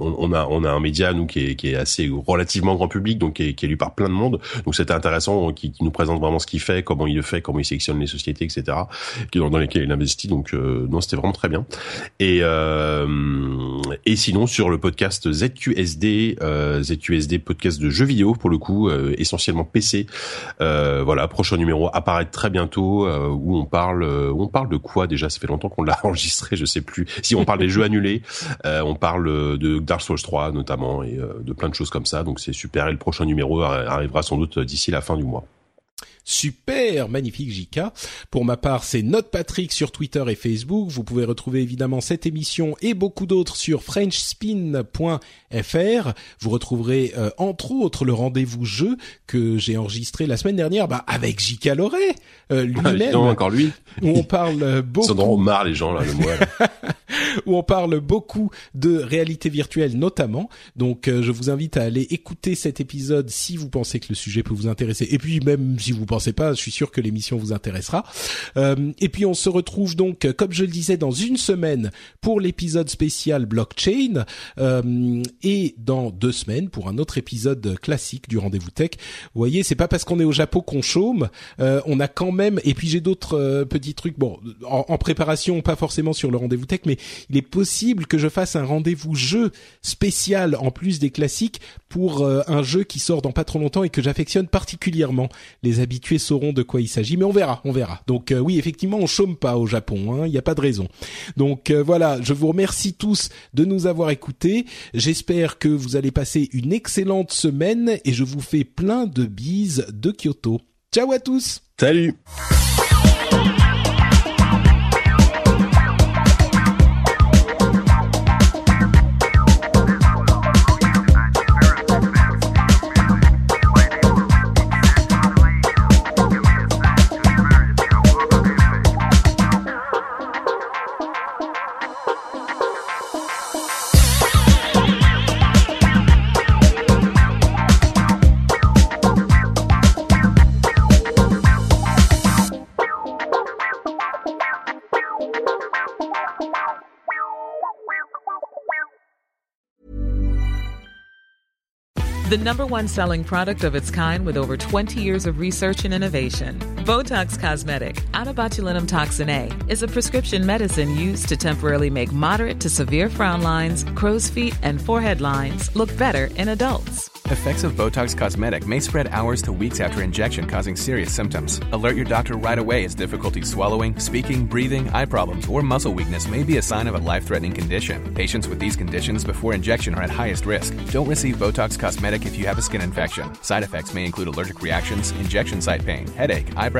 on, a on a un média nous qui est qui est assez relativement grand public donc qui est, qui est lu par plein de monde. Donc c'était intéressant qui, qui nous présente vraiment ce qu'il fait comment il le fait comment il sélectionne les sociétés etc qui dans, dans lesquelles il investit. Donc euh, non c'était vraiment très bien. Et euh, et sinon sur le podcast ZQSD euh, ZQSD podcast de jeux vidéo pour le coup euh, essentiellement PC voilà prochain numéro à très bientôt euh, où on parle euh, on de quoi déjà? Ça fait longtemps qu'on l'a enregistré je sais plus. Si on parle des jeux annulés euh, on parle de Dark Souls 3 notamment et de plein de choses comme ça. Donc c'est super. Et le prochain numéro arrivera sans doute d'ici la fin du mois Super, magnifique JK. Pour ma part, c'est Note Patrick sur Twitter et Facebook. Vous pouvez retrouver évidemment cette émission et beaucoup d'autres sur frenchspin.fr. Vous retrouverez euh, entre autres le rendez-vous jeu que j'ai enregistré la semaine dernière bah, avec JK Loret euh, lui-même. non, encore lui. Où on parle beaucoup. Ils sont marre les gens là, le mois. où on parle beaucoup de réalité virtuelle notamment. Donc euh, je vous invite à aller écouter cet épisode si vous pensez que le sujet peut vous intéresser. Et puis même si vous pensez pas, je suis sûr que l'émission vous intéressera. Euh, et puis on se retrouve donc, comme je le disais, dans une semaine pour l'épisode spécial blockchain euh, et dans deux semaines pour un autre épisode classique du rendez-vous tech. Vous voyez, c'est pas parce qu'on est au Japon qu'on chôme. Euh, on a quand même. Et puis j'ai d'autres petits trucs. Bon, en, préparation, pas forcément sur le rendez-vous tech, mais il est possible que je fasse un rendez-vous jeu spécial en plus des classiques pour un jeu qui sort dans pas trop longtemps et que j'affectionne particulièrement. Les habitués sauront de quoi il s'agit, mais on verra, on verra. Donc euh, oui, effectivement, on chôme pas au Japon, hein, il n'y a pas de raison. Donc euh, voilà, je vous remercie tous de nous avoir écoutés. J'espère que vous allez passer une excellente semaine et je vous fais plein de bises de Kyoto. Ciao à tous. Salut. The number one selling product of its kind with over 20 years of research and innovation. Botox Cosmetic, out toxin A, is a prescription medicine used to temporarily make moderate to severe frown lines, crow's feet, and forehead lines look better in adults. Effects of Botox Cosmetic may spread hours to weeks after injection, causing serious symptoms. Alert your doctor right away as difficulty swallowing, speaking, breathing, eye problems, or muscle weakness may be a sign of a life threatening condition. Patients with these conditions before injection are at highest risk. Don't receive Botox Cosmetic if you have a skin infection. Side effects may include allergic reactions, injection site pain, headache, eyebrow